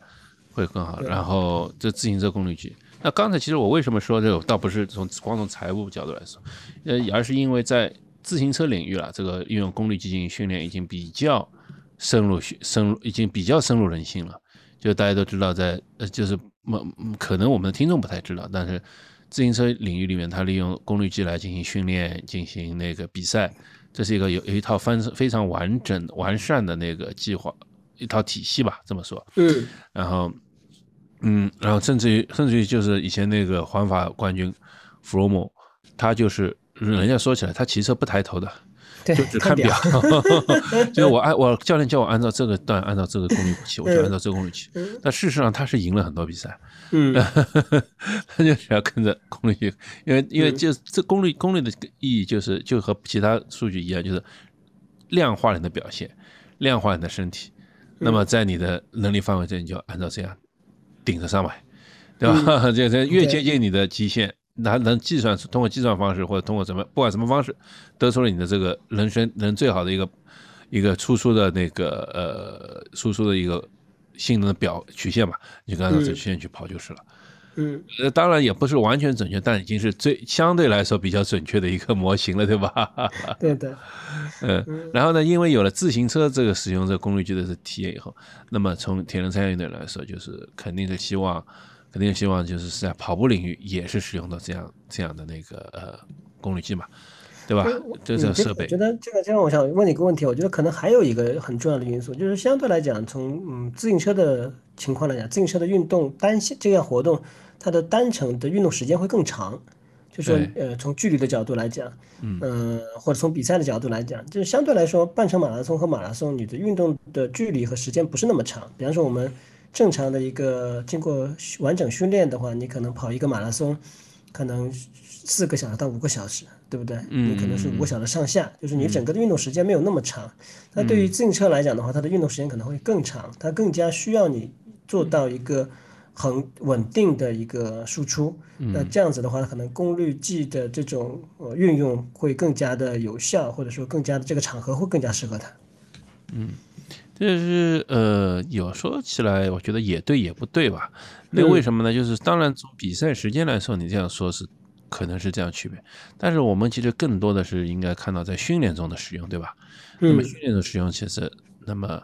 会更好。然后这自行车功率计，那刚才其实我为什么说这个，倒不是从光从财务角度来说，呃，而是因为在自行车领域了，这个运用功率计进行训练已经比较深入、深入，已经比较深入人心了。就大家都知道，在呃，就是可能我们的听众不太知道，但是自行车领域里面，它利用功率计来进行训练、进行那个比赛，这是一个有有一套非非常完整完善的那个计划，一套体系吧，这么说。嗯，然后，嗯，然后甚至于甚至于就是以前那个环法冠军弗洛姆，他就是人家说起来，他骑车不抬头的。就只看表，就是我按我教练叫我按照这个段，按照这个功率骑，我就按照这个功率骑。但事实上他是赢了很多比赛，嗯，他 就只要跟着功率去，因为因为就这功率功率的意义就是就和其他数据一样，就是量化你的表现，量化你的身体。那么在你的能力范围内，你就按照这样顶着上来，对吧？这这 越接近你的极限。能能计算通过计算方式或者通过什么不管什么方式，得出了你的这个人生人最好的一个一个输出的那个呃输出的一个性能的表曲线吧，你就按照这曲线去跑就是了。嗯，呃，当然也不是完全准确，但已经是最相对来说比较准确的一个模型了，对吧？对的。嗯，然后呢，因为有了自行车这个使用这个功率计的体验以后，那么从铁人三项运动员来说，就是肯定是希望。肯定希望就是在跑步领域也是使用的这样这样的那个呃功率计嘛，对吧？就这个设备。我觉得这个，这样我想问你一个问题，我觉得可能还有一个很重要的因素，就是相对来讲，从嗯自行车的情况来讲，自行车的运动单线这项活动，它的单程的运动时间会更长。就说呃从距离的角度来讲，嗯，或者从比赛的角度来讲，就是相对来说，半程马拉松和马拉松，你的运动的距离和时间不是那么长。比方说我们。正常的一个经过完整训练的话，你可能跑一个马拉松，可能四个小时到五个小时，对不对？嗯，你可能是五个小时上下，就是你整个的运动时间没有那么长。那对于自行车来讲的话，它的运动时间可能会更长，它更加需要你做到一个很稳定的一个输出。那这样子的话，可能功率计的这种呃运用会更加的有效，或者说更加的这个场合会更加适合它。嗯。就是呃，有说起来，我觉得也对也不对吧？那为什么呢？就是当然从比赛时间来说，你这样说是可能是这样区别，但是我们其实更多的是应该看到在训练中的使用，对吧？那么训练中使用，其实那么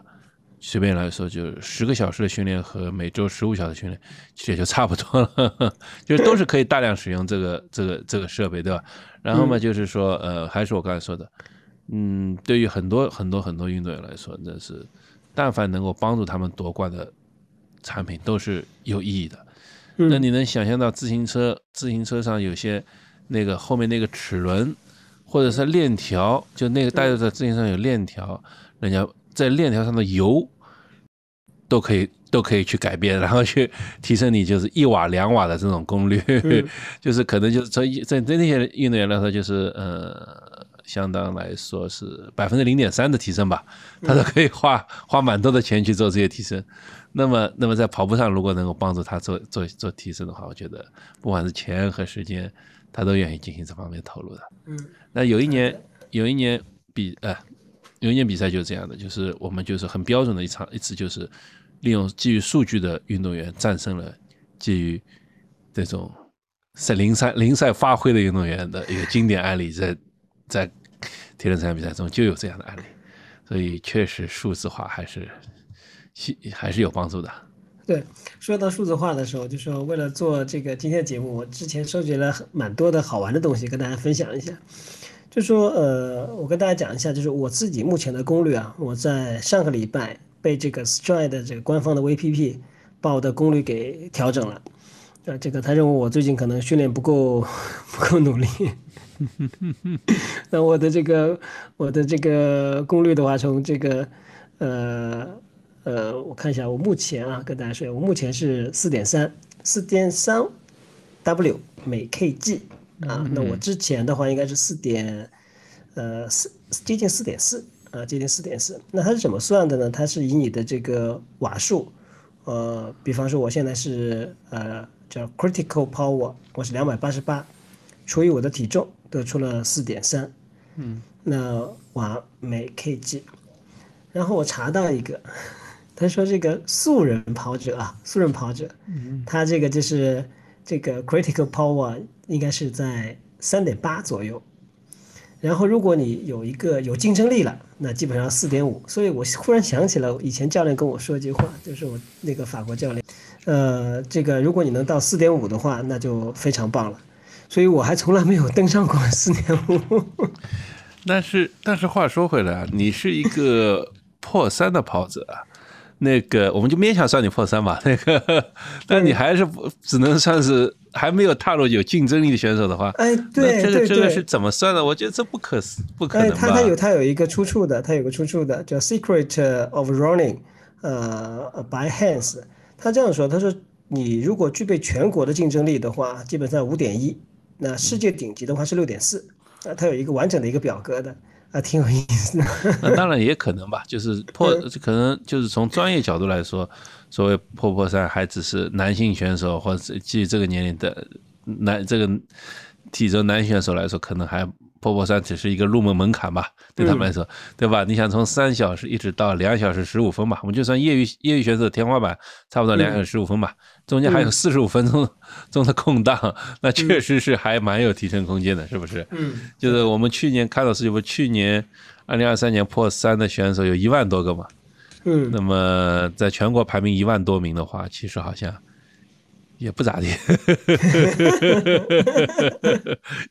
随便来说，就十个小时的训练和每周十五小时训练，其实也就差不多了，就是都是可以大量使用这个这个这个设备，对吧？然后嘛，就是说呃，还是我刚才说的，嗯，对于很多很多很多运动员来说，那是。但凡能够帮助他们夺冠的产品都是有意义的。那你能想象到自行车，自行车上有些那个后面那个齿轮，或者是链条，就那个带着在自行车上有链条，人家在链条上的油都可以都可以去改变，然后去提升你就是一瓦两瓦的这种功率，就是可能就是在在在那些运动员来说就是呃。相当来说是百分之零点三的提升吧，他都可以花 花蛮多的钱去做这些提升。那么，那么在跑步上如果能够帮助他做做做提升的话，我觉得不管是钱和时间，他都愿意进行这方面投入的。嗯，那有一年有一年比呃有一年比赛就是这样的，就是我们就是很标准的一场一次，就是利用基于数据的运动员战胜了基于这种赛零赛零赛发挥的运动员的一个经典案例在。在铁人三项比赛中就有这样的案例，所以确实数字化还是还是有帮助的。对，说到数字化的时候，就说为了做这个今天的节目，我之前收集了蛮多的好玩的东西跟大家分享一下。就说呃，我跟大家讲一下，就是我自己目前的攻略啊，我在上个礼拜被这个 Stride 这个官方的 VPP 把我的功率给调整了。呃，这个他认为我最近可能训练不够 不够努力。那我的这个我的这个功率的话，从这个呃呃，我看一下，我目前啊，跟大家说，我目前是四点三四点三 W 每 kg 啊。那我之前的话应该是四点呃四接近四点四啊，接近四点四。那它是怎么算的呢？它是以你的这个瓦数，呃，比方说我现在是呃叫 critical power，我是两百八十八。除以我的体重，得出了四点三，嗯，那瓦每 kg。然后我查到一个，他说这个素人跑者啊，素人跑者，他这个就是这个 critical power 应该是在三点八左右。然后如果你有一个有竞争力了，那基本上四点五。所以我忽然想起了以前教练跟我说一句话，就是我那个法国教练，呃，这个如果你能到四点五的话，那就非常棒了。所以我还从来没有登上过四点五。但是但是话说回来啊，你是一个破三的跑者啊。那个，我们就勉强算你破三吧。那个，但你还是不只能算是还没有踏入有竞争力的选手的话。哎，对这个这个是怎么算的？我觉得这不可思不可能吧？他他有他有一个出处的，他有个出处的，叫《Secret of Running》，呃，by Hans。他这样说，他说你如果具备全国的竞争力的话，基本上五点一，那世界顶级的话是六点四。啊，它有一个完整的一个表格的。啊，挺有意思的。那当然也可能吧，就是破，可能就是从专业角度来说，所谓破破三还只是男性选手或者基于这个年龄的男这个体重男选手来说，可能还破破三只是一个入门门槛吧，对他们来说，对吧？你想从三小时一直到两小时十五分吧，我们就算业余业余选手天花板差不多两小时十五分吧。中间还有四十五分钟 中的空档，那确实是还蛮有提升空间的，是不是？嗯，就是我们去年看到是，不去年二零二三年破三的选手有一万多个嘛。嗯，那么在全国排名一万多名的话，其实好像也不咋地，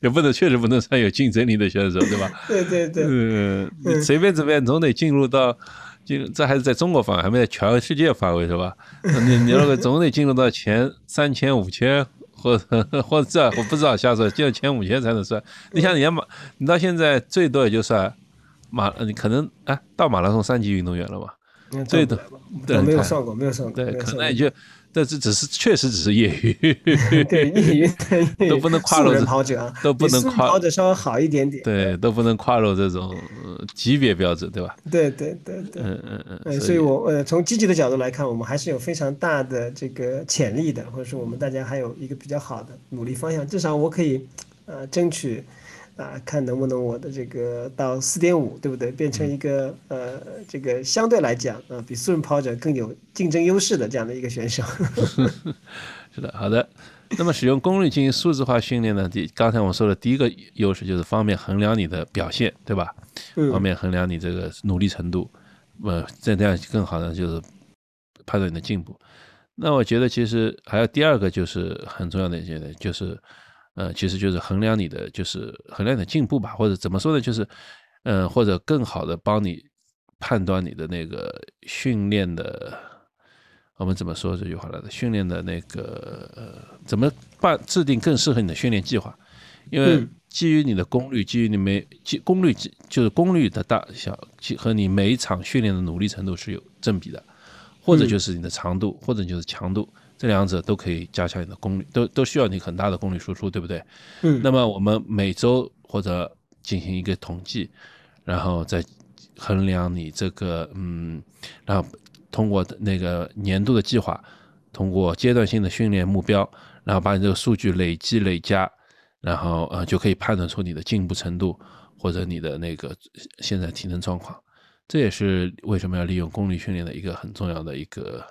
也不能确实不能算有竞争力的选手，对吧？对对对，嗯，随便怎么样总得进入到。进这还是在中国范围，还没在全世界范围是吧？你你那个总得进入到前三千、五千，或者或者这我不知道，瞎说进前五千才能算。你像人家马，你到现在最多也就算马，你可能哎到马拉松三级运动员了吧？最多对没有算过，没有算过，对，可能也就。但是只是确实只是业余，对业余都不能跨入跑者，都不能跨跑者稍微好一点点，对，都不能跨入这种级别标准，对吧？对对对对，嗯嗯嗯。所以我呃从积极的角度来看，我们还是有非常大的这个潜力的，或者说我们大家还有一个比较好的努力方向，至少我可以呃争取。啊，看能不能我的这个到四点五，对不对？变成一个呃，这个相对来讲啊，比素人跑者更有竞争优势的这样的一个选手。是的，好的。那么使用功率进行数字化训练呢？第刚才我说的第一个优势就是方便衡量你的表现，对吧？方便衡量你这个努力程度，呃，这样更好的就是判断你的进步。那我觉得其实还有第二个就是很重要的一些，就是。呃，其实就是衡量你的，就是衡量你的进步吧，或者怎么说呢？就是，呃，或者更好的帮你判断你的那个训练的，我们怎么说这句话来着？训练的那个呃，怎么办？制定更适合你的训练计划？因为基于你的功率，基于你每基功率就是功率的大小，和你每一场训练的努力程度是有正比的，或者就是你的长度，或者就是强度。这两者都可以加强你的功率，都都需要你很大的功率输出，对不对？嗯。那么我们每周或者进行一个统计，然后再衡量你这个嗯，然后通过那个年度的计划，通过阶段性的训练目标，然后把你这个数据累积累加，然后呃就可以判断出你的进步程度或者你的那个现在体能状况。这也是为什么要利用功率训练的一个很重要的一个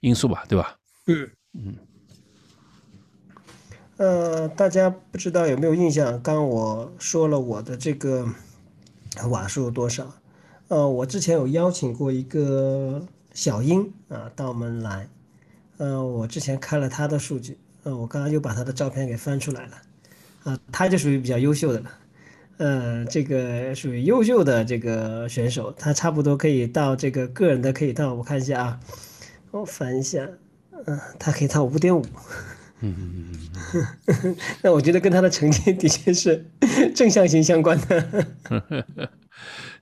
因素吧，对吧？嗯嗯，呃，大家不知道有没有印象？刚我说了我的这个瓦数多少？呃，我之前有邀请过一个小英啊到我们来，呃，我之前看了他的数据，呃，我刚刚又把他的照片给翻出来了，啊，他就属于比较优秀的了，呃，这个属于优秀的这个选手，他差不多可以到这个个人的可以到，我看一下啊，我翻一下。嗯，他可以到五点五。嗯嗯嗯 那我觉得跟他的成绩的确是正向型相关的。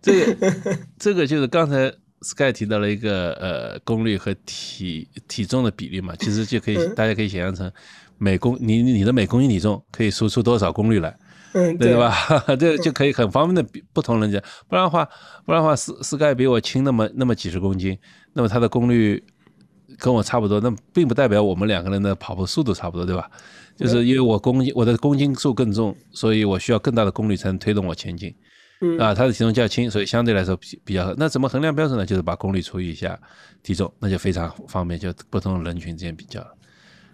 这个这个就是刚才 Sky 提到了一个呃功率和体体重的比例嘛，其实就可以大家可以想象成每公你你的每公斤体重可以输出多少功率来，嗯，对吧？这就可以很方便的比不同人家，不然的话不然的话 Sky 比我轻那么那么几十公斤，那么他的功率。跟我差不多，那并不代表我们两个人的跑步速度差不多，对吧？就是因为我公斤我的公斤数更重，所以我需要更大的功率才能推动我前进。嗯啊，他的体重较轻，所以相对来说比比较。那怎么衡量标准呢？就是把功率除以一下体重，那就非常方便，就不同人群之间比较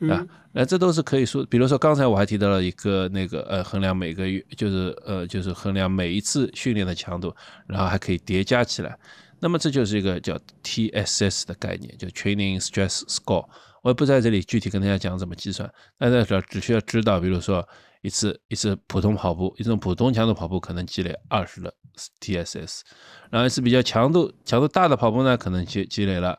啊。那这都是可以说，比如说刚才我还提到了一个那个呃，衡量每个月就是呃就是衡量每一次训练的强度，然后还可以叠加起来。那么这就是一个叫 TSS 的概念，就 Training Stress Score。我也不在这里具体跟大家讲怎么计算，大家只只需要知道，比如说一次一次普通跑步，一种普通强度跑步可能积累二十的 TSS，然后一次比较强度强度大的跑步呢，可能积积累了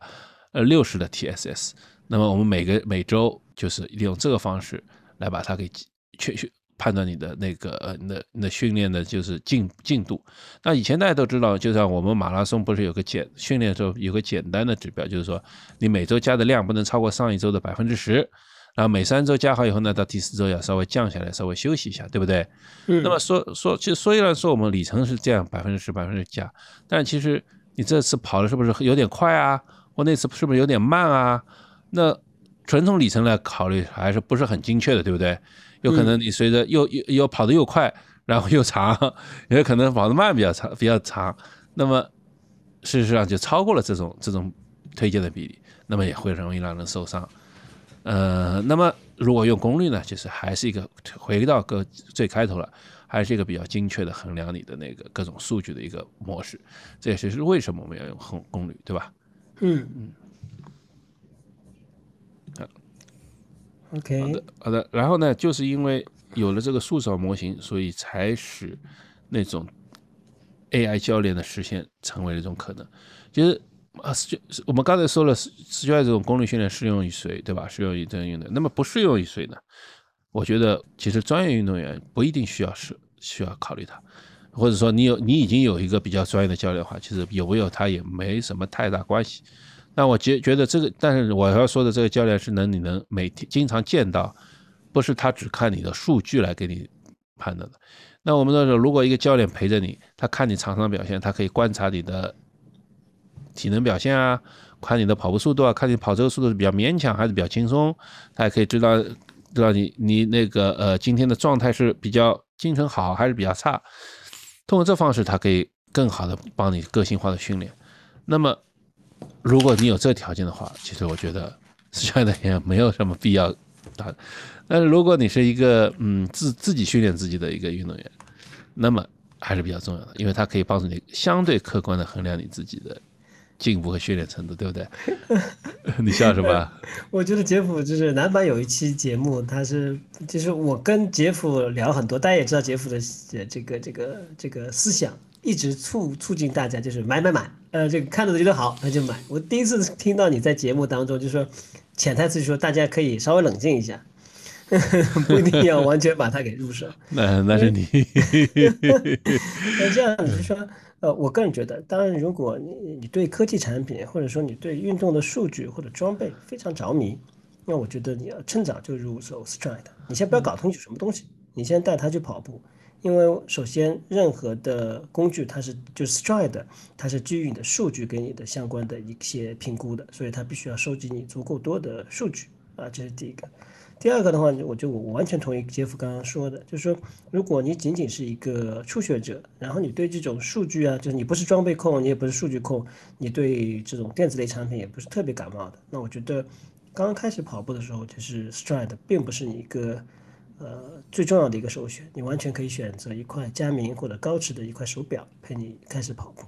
呃六十的 TSS。那么我们每个每周就是利用这个方式来把它给确确判断你的那个呃你的你的训练的就是进进度。那以前大家都知道，就像我们马拉松不是有个简训练的时候有个简单的指标，就是说你每周加的量不能超过上一周的百分之十。然后每三周加好以后呢，到第四周要稍微降下来，稍微休息一下，对不对？嗯。那么说说，其实虽然说我们里程是这样百分之十百分之加，但其实你这次跑的是不是有点快啊？或那次是不是有点慢啊？那纯从里程来考虑，还是不是很精确的，对不对？有可能你随着又又又跑得又快，然后又长，也可能跑得慢比较长比较长，那么事实上就超过了这种这种推荐的比例，那么也会容易让人受伤。呃，那么如果用功率呢，就是还是一个回到个最开头了，还是一个比较精确的衡量你的那个各种数据的一个模式。这也是为什么我们要用功功率，对吧？嗯嗯。，OK。好的，好的。然后呢，就是因为有了这个数少模型，所以才使那种 AI 教练的实现成为了一种可能。其实。啊，就我们刚才说了，Stride 这种功率训练适用于谁，对吧？适用于这样运动。那么不适用于谁呢？我觉得其实专业运动员不一定需要是需要考虑它，或者说你有你已经有一个比较专业的教练的话，其实有没有他也没什么太大关系。那我觉觉得这个，但是我要说的这个教练是能你能每天经常见到，不是他只看你的数据来给你判断的。那我们说，如果一个教练陪着你，他看你场上表现，他可以观察你的。体能表现啊，看你的跑步速度啊，看你跑这个速度是比较勉强还是比较轻松，他也可以知道知道你你那个呃今天的状态是比较精神好还是比较差。通过这方式，他可以更好的帮你个性化的训练。那么，如果你有这条件的话，其实我觉得实在的也没有什么必要打。但是如果你是一个嗯自自己训练自己的一个运动员，那么还是比较重要的，因为它可以帮助你相对客观的衡量你自己的。进步和训练程度，对不对？你笑什么？我觉得杰夫就是南版有一期节目，他是就是我跟杰夫聊很多，大家也知道杰夫的这个这个这个思想，一直促促进大家就是买买买，呃，这个看着觉得好那就买。我第一次听到你在节目当中就说潜台词说大家可以稍微冷静一下，不一定要完全把它给入手。那那是你。那这样子说。呃，我个人觉得，当然，如果你你对科技产品，或者说你对运动的数据或者装备非常着迷，那我觉得你要趁早就入手 Stride。你先不要搞清楚什么东西，你先带他去跑步，因为首先任何的工具它是就 Stride，它是基于你的数据给你的相关的一些评估的，所以它必须要收集你足够多的数据啊，这是第一个。第二个的话，我就我完全同意杰夫刚刚说的，就是说，如果你仅仅是一个初学者，然后你对这种数据啊，就是你不是装备控，你也不是数据控，你对这种电子类产品也不是特别感冒的，那我觉得刚刚开始跑步的时候，就是 Stride 并不是你一个呃最重要的一个首选，你完全可以选择一块佳明或者高驰的一块手表陪你开始跑步。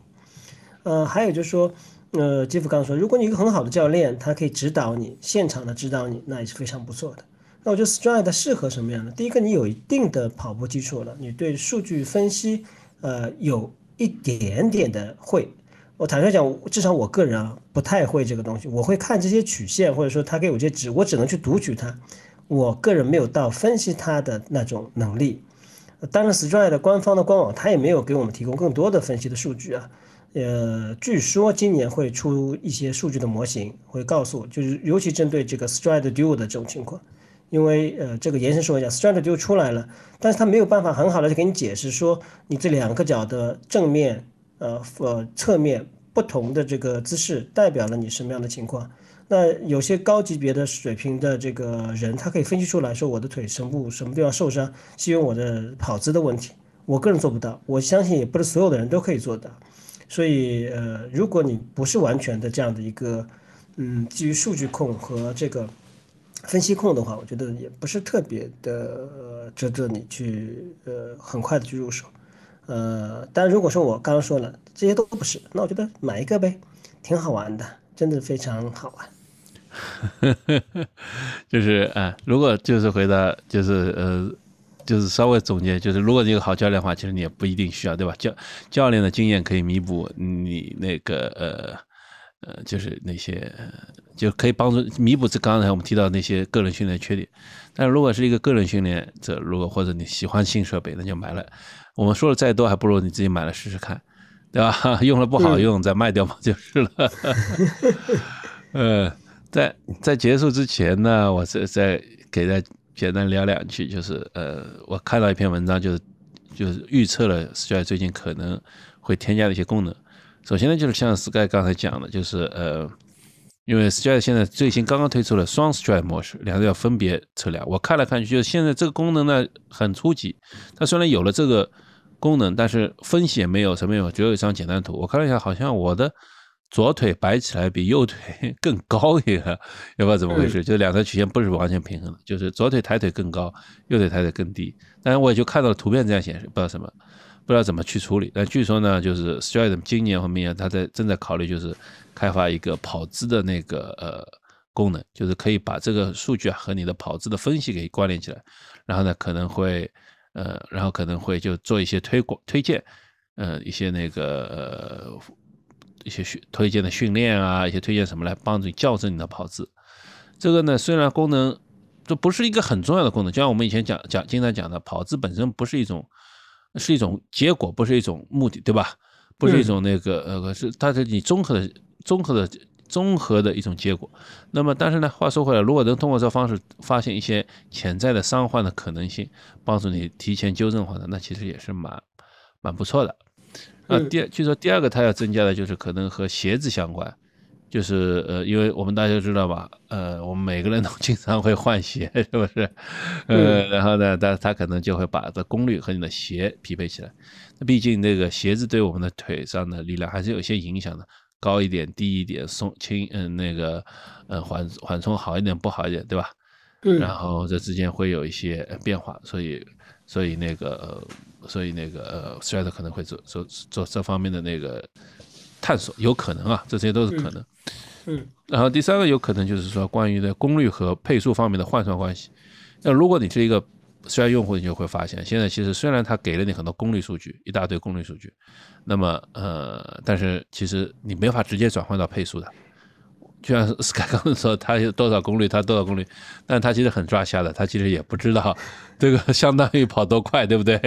呃，还有就是说，呃，杰夫刚刚说，如果你一个很好的教练，他可以指导你，现场的指导你，那也是非常不错的。那我觉得 Stride 适合什么样的？第一个，你有一定的跑步基础了，你对数据分析，呃，有一点点的会。我坦率讲，至少我个人啊，不太会这个东西。我会看这些曲线，或者说他给我这些值，我只能去读取它。我个人没有到分析它的那种能力。当然，Stride 官方的官网它也没有给我们提供更多的分析的数据啊。呃，据说今年会出一些数据的模型，会告诉，就是尤其针对这个 Stride Duo 的这种情况。因为呃，这个延伸说一下，Stride Duo 出来了，但是它没有办法很好的去给你解释说，你这两个脚的正面、呃呃侧面不同的这个姿势代表了你什么样的情况。那有些高级别的水平的这个人，他可以分析出来说，我的腿什部什么地方受伤，是因为我的跑姿的问题。我个人做不到，我相信也不是所有的人都可以做到。所以呃，如果你不是完全的这样的一个，嗯，基于数据控和这个。分析控的话，我觉得也不是特别的值得你去呃很快的去入手，呃，但如果说我刚刚说了这些都不是，那我觉得买一个呗，挺好玩的，真的非常好玩。就是啊，如果就是回答就是呃，就是稍微总结，就是如果你有好教练的话，其实你也不一定需要，对吧？教教练的经验可以弥补你那个呃呃，就是那些就可以帮助弥补这刚才我们提到那些个人训练缺点。但如果是一个个人训练者，如果或者你喜欢新设备，那就买了。我们说的再多，还不如你自己买了试试看，对吧？用了不好用再卖掉嘛，就是了。呃，在在结束之前呢，我再再给大家简单聊两句，就是呃，我看到一篇文章，就是就是预测了 stri 最近可能会添加的一些功能。首先呢，就是像 Sky 刚才讲的，就是呃。因为 stri 现在最新刚刚推出了双 stri 模式，两个要分别测量。我看来看去，就是现在这个功能呢很初级。它虽然有了这个功能，但是分析也没有什么用，只有一张简单图。我看了一下，好像我的左腿摆起来比右腿 更高一点，也不知道怎么回事，就两条曲线不是完全平衡的，就是左腿抬腿更高，右腿抬腿更低。但是我也就看到了图片这样显示，不知道什么。不知道怎么去处理，但据说呢，就是 Stride 今年和明年，他在正在考虑，就是开发一个跑姿的那个呃功能，就是可以把这个数据啊和你的跑姿的分析给关联起来，然后呢可能会呃，然后可能会就做一些推广推荐，呃一些那个呃一些训推荐的训练啊，一些推荐什么来帮助你校正你的跑姿。这个呢虽然功能这不是一个很重要的功能，就像我们以前讲讲经常讲的，跑姿本身不是一种。是一种结果，不是一种目的，对吧？不是一种那个呃，是它是你综合的、综合的、综合的一种结果。那么，但是呢，话说回来，如果能通过这方式发现一些潜在的伤患的可能性，帮助你提前纠正的话呢，那其实也是蛮蛮不错的。啊，第二，据说第二个它要增加的就是可能和鞋子相关。就是呃，因为我们大家都知道吧，呃，我们每个人都经常会换鞋，是不是？呃，然后呢，但他可能就会把这功率和你的鞋匹配起来。那毕竟那个鞋子对我们的腿上的力量还是有些影响的，高一点、低一点、松轻，嗯，那个呃缓缓冲好一点、不好一点，对吧？嗯。然后这之间会有一些变化，所以所以那个所以那个呃，Stride 可能会做做做这方面的那个探索，有可能啊，这些都是可能。嗯，然后第三个有可能就是说关于的功率和配速方面的换算关系。那如果你是一个虽然用户，你就会发现，现在其实虽然它给了你很多功率数据，一大堆功率数据，那么呃，但是其实你没法直接转换到配速的。就像 Sky 刚刚说，它有多少功率，它多少功率，但它其实很抓瞎的，它其实也不知道 这个相当于跑多快，对不对？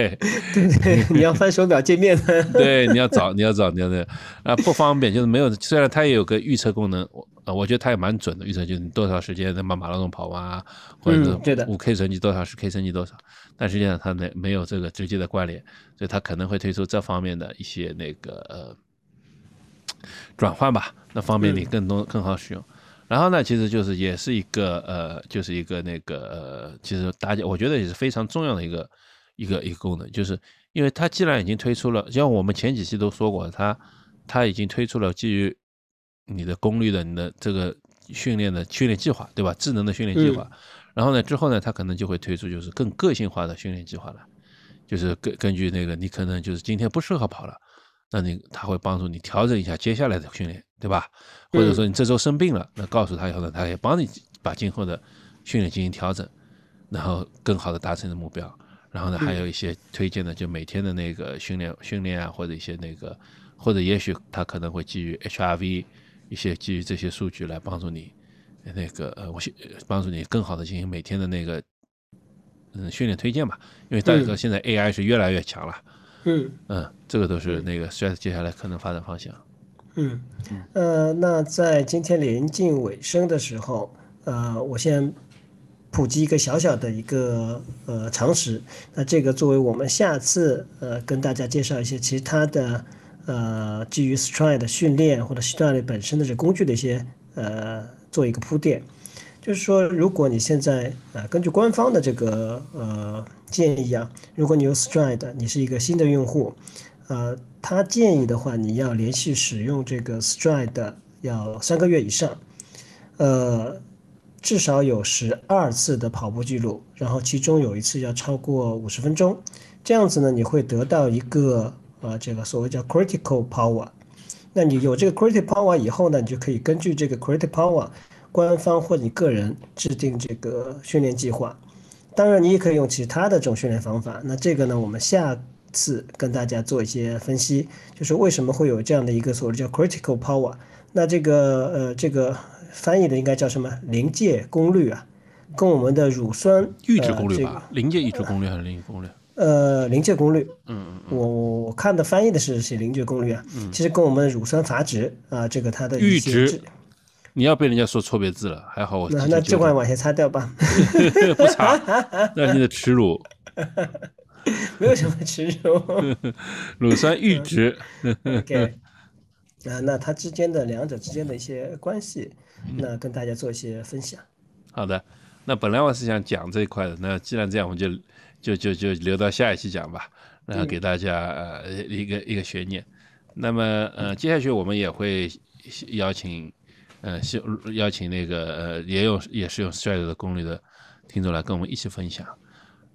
对对，你要翻手表界面的。对，你要找，你要找，你要那啊不方便，就是没有。虽然它也有个预测功能，我我觉得它也蛮准的，预测就是你多少时间能把马拉松跑完啊，或者是五 K 成绩多少，十 K 成绩多少，但实际上它没没有这个直接的关联，所以它可能会推出这方面的一些那个呃。转换吧，那方便你更多更好使用。然后呢，其实就是也是一个呃，就是一个那个呃，其实大家我觉得也是非常重要的一个一个一个功能，就是因为它既然已经推出了，像我们前几期都说过，它它已经推出了基于你的功率的你的这个训练的训练计划，对吧？智能的训练计划。然后呢，之后呢，它可能就会推出就是更个性化的训练计划了，就是根根据那个你可能就是今天不适合跑了。那你它会帮助你调整一下接下来的训练，对吧？或者说你这周生病了，那告诉他以后呢，他可以帮你把今后的训练进行调整，然后更好的达成的目标。然后呢，还有一些推荐的，就每天的那个训练训练啊，或者一些那个，或者也许他可能会基于 HRV 一些基于这些数据来帮助你那个呃，我帮助你更好的进行每天的那个嗯训练推荐吧。因为大家知道现在 AI 是越来越强了。嗯嗯，这个都是那个 s t r e s 接下来可能发展方向。嗯呃，那在今天临近尾声的时候，呃，我先普及一个小小的一个呃常识。那这个作为我们下次呃跟大家介绍一些其他的呃基于 Stride 的训练或者 Stride 本身的这工具的一些呃做一个铺垫。就是说，如果你现在啊，根据官方的这个呃建议啊，如果你有 Stride，你是一个新的用户，呃，他建议的话，你要连续使用这个 Stride 要三个月以上，呃，至少有十二次的跑步记录，然后其中有一次要超过五十分钟，这样子呢，你会得到一个呃这个所谓叫 Critical Power。那你有这个 Critical Power 以后呢，你就可以根据这个 Critical Power。官方或你个人制定这个训练计划，当然你也可以用其他的这种训练方法。那这个呢，我们下次跟大家做一些分析，就是为什么会有这样的一个所谓叫 critical power。那这个呃，这个翻译的应该叫什么临界功率啊？跟我们的乳酸阈值功率吧？临界阈值功率还是临界功率？呃，临界功率。嗯嗯我我看的翻译的是写临界功率啊。嗯。其实跟我们的乳酸阀值啊，这个它的阈值。你要被人家说错别字了，还好我。那那这块往下擦掉吧。不擦，那是你的耻辱。没有什么耻辱。乳酸阈值。OK。啊，那它之间的两者之间的一些关系，那跟大家做一些分享。好的，那本来我是想讲这一块的，那既然这样，我们就就就就留到下一期讲吧，然后给大家呃一个一个悬念。那么呃，接下去我们也会邀请呃邀请那个呃也有也是用 Stride 的功率的听众来跟我们一起分享。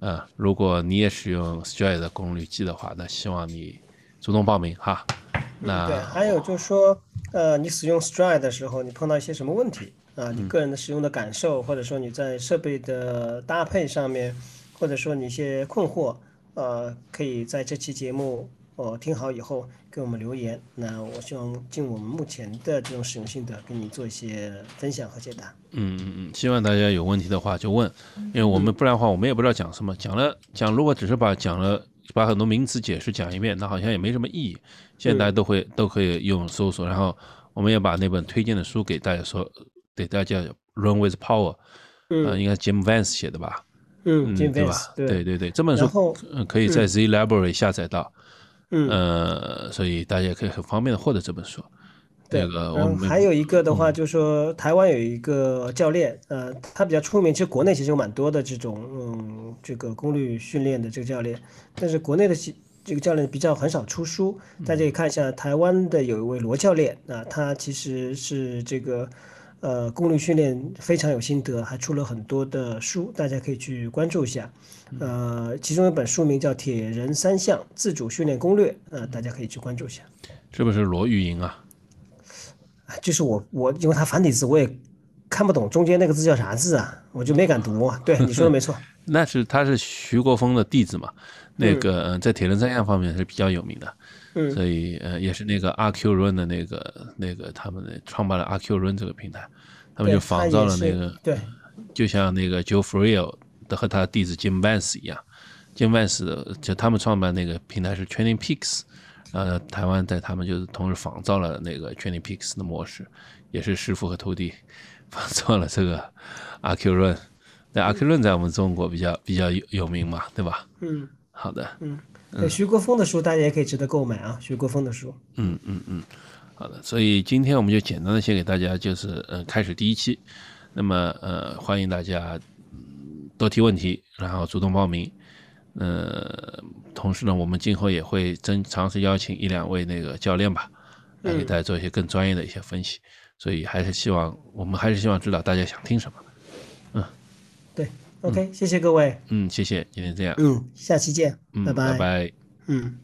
呃，如果你也使用 Stride 的功率计的话，那希望你主动报名哈。那对，还有就是说，呃，你使用 Stride 的时候，你碰到一些什么问题啊？你个人的使用的感受，或者说你在设备的搭配上面，或者说你一些困惑，呃，可以在这期节目哦听好以后给我们留言。那我希望尽我们目前的这种使用心得，给你做一些分享和解答。嗯嗯嗯，希望大家有问题的话就问，因为我们不然的话，我们也不知道讲什么。讲了讲，如果只是把讲了。把很多名词解释讲一遍，那好像也没什么意义。现在大家都会都可以用搜索，然后我们也把那本推荐的书给大家说，给大家 Run with Power，嗯，应该 Jim Vance 写的吧？嗯，对吧？对对对，这本书嗯可以在 Z Library 下载到，嗯，呃，所以大家也可以很方便的获得这本书。对，嗯，还有一个的话，就是说台湾有一个教练，呃，他比较出名。其实国内其实有蛮多的这种，嗯，这个功率训练的这个教练，但是国内的这个教练比较很少出书。大家可以看一下台湾的有一位罗教练，啊，他其实是这个，呃，功率训练非常有心得，还出了很多的书，大家可以去关注一下。呃，其中一本书名叫《铁人三项自主训练攻略》，呃，大家可以去关注一下。是不是罗玉莹啊？就是我我因为他繁体字我也看不懂中间那个字叫啥字啊，我就没敢读。对，你说的没错。那是他是徐国峰的弟子嘛？那个在铁人三项方面是比较有名的，嗯，所以呃也是那个阿 Q Run 的那个那个他们的创办了阿 Q Run 这个平台，他们就仿造了那个对，就像那个 Joe Freer 的和他的弟子 Jim Vance 一样，Jim Vance 就他们创办那个平台是 Training Peaks。呃，台湾在他们就是同时仿造了那个 Training Peaks 的模式，也是师傅和徒弟仿造了这个阿 Q Run。那阿 Q Run 在我们中国比较比较有有名嘛，对吧？嗯，好的。嗯，对，徐国峰的书大家也可以值得购买啊，徐国峰的书。嗯嗯嗯，好的。所以今天我们就简单的先给大家就是呃开始第一期，那么呃欢迎大家多提问题，然后主动报名。呃，同时呢，我们今后也会增尝试邀请一两位那个教练吧，来给大家做一些更专业的一些分析。所以还是希望我们还是希望知道大家想听什么。，OK，谢谢各位。嗯，谢谢，今天这样。嗯，下期见。拜拜。拜拜。嗯。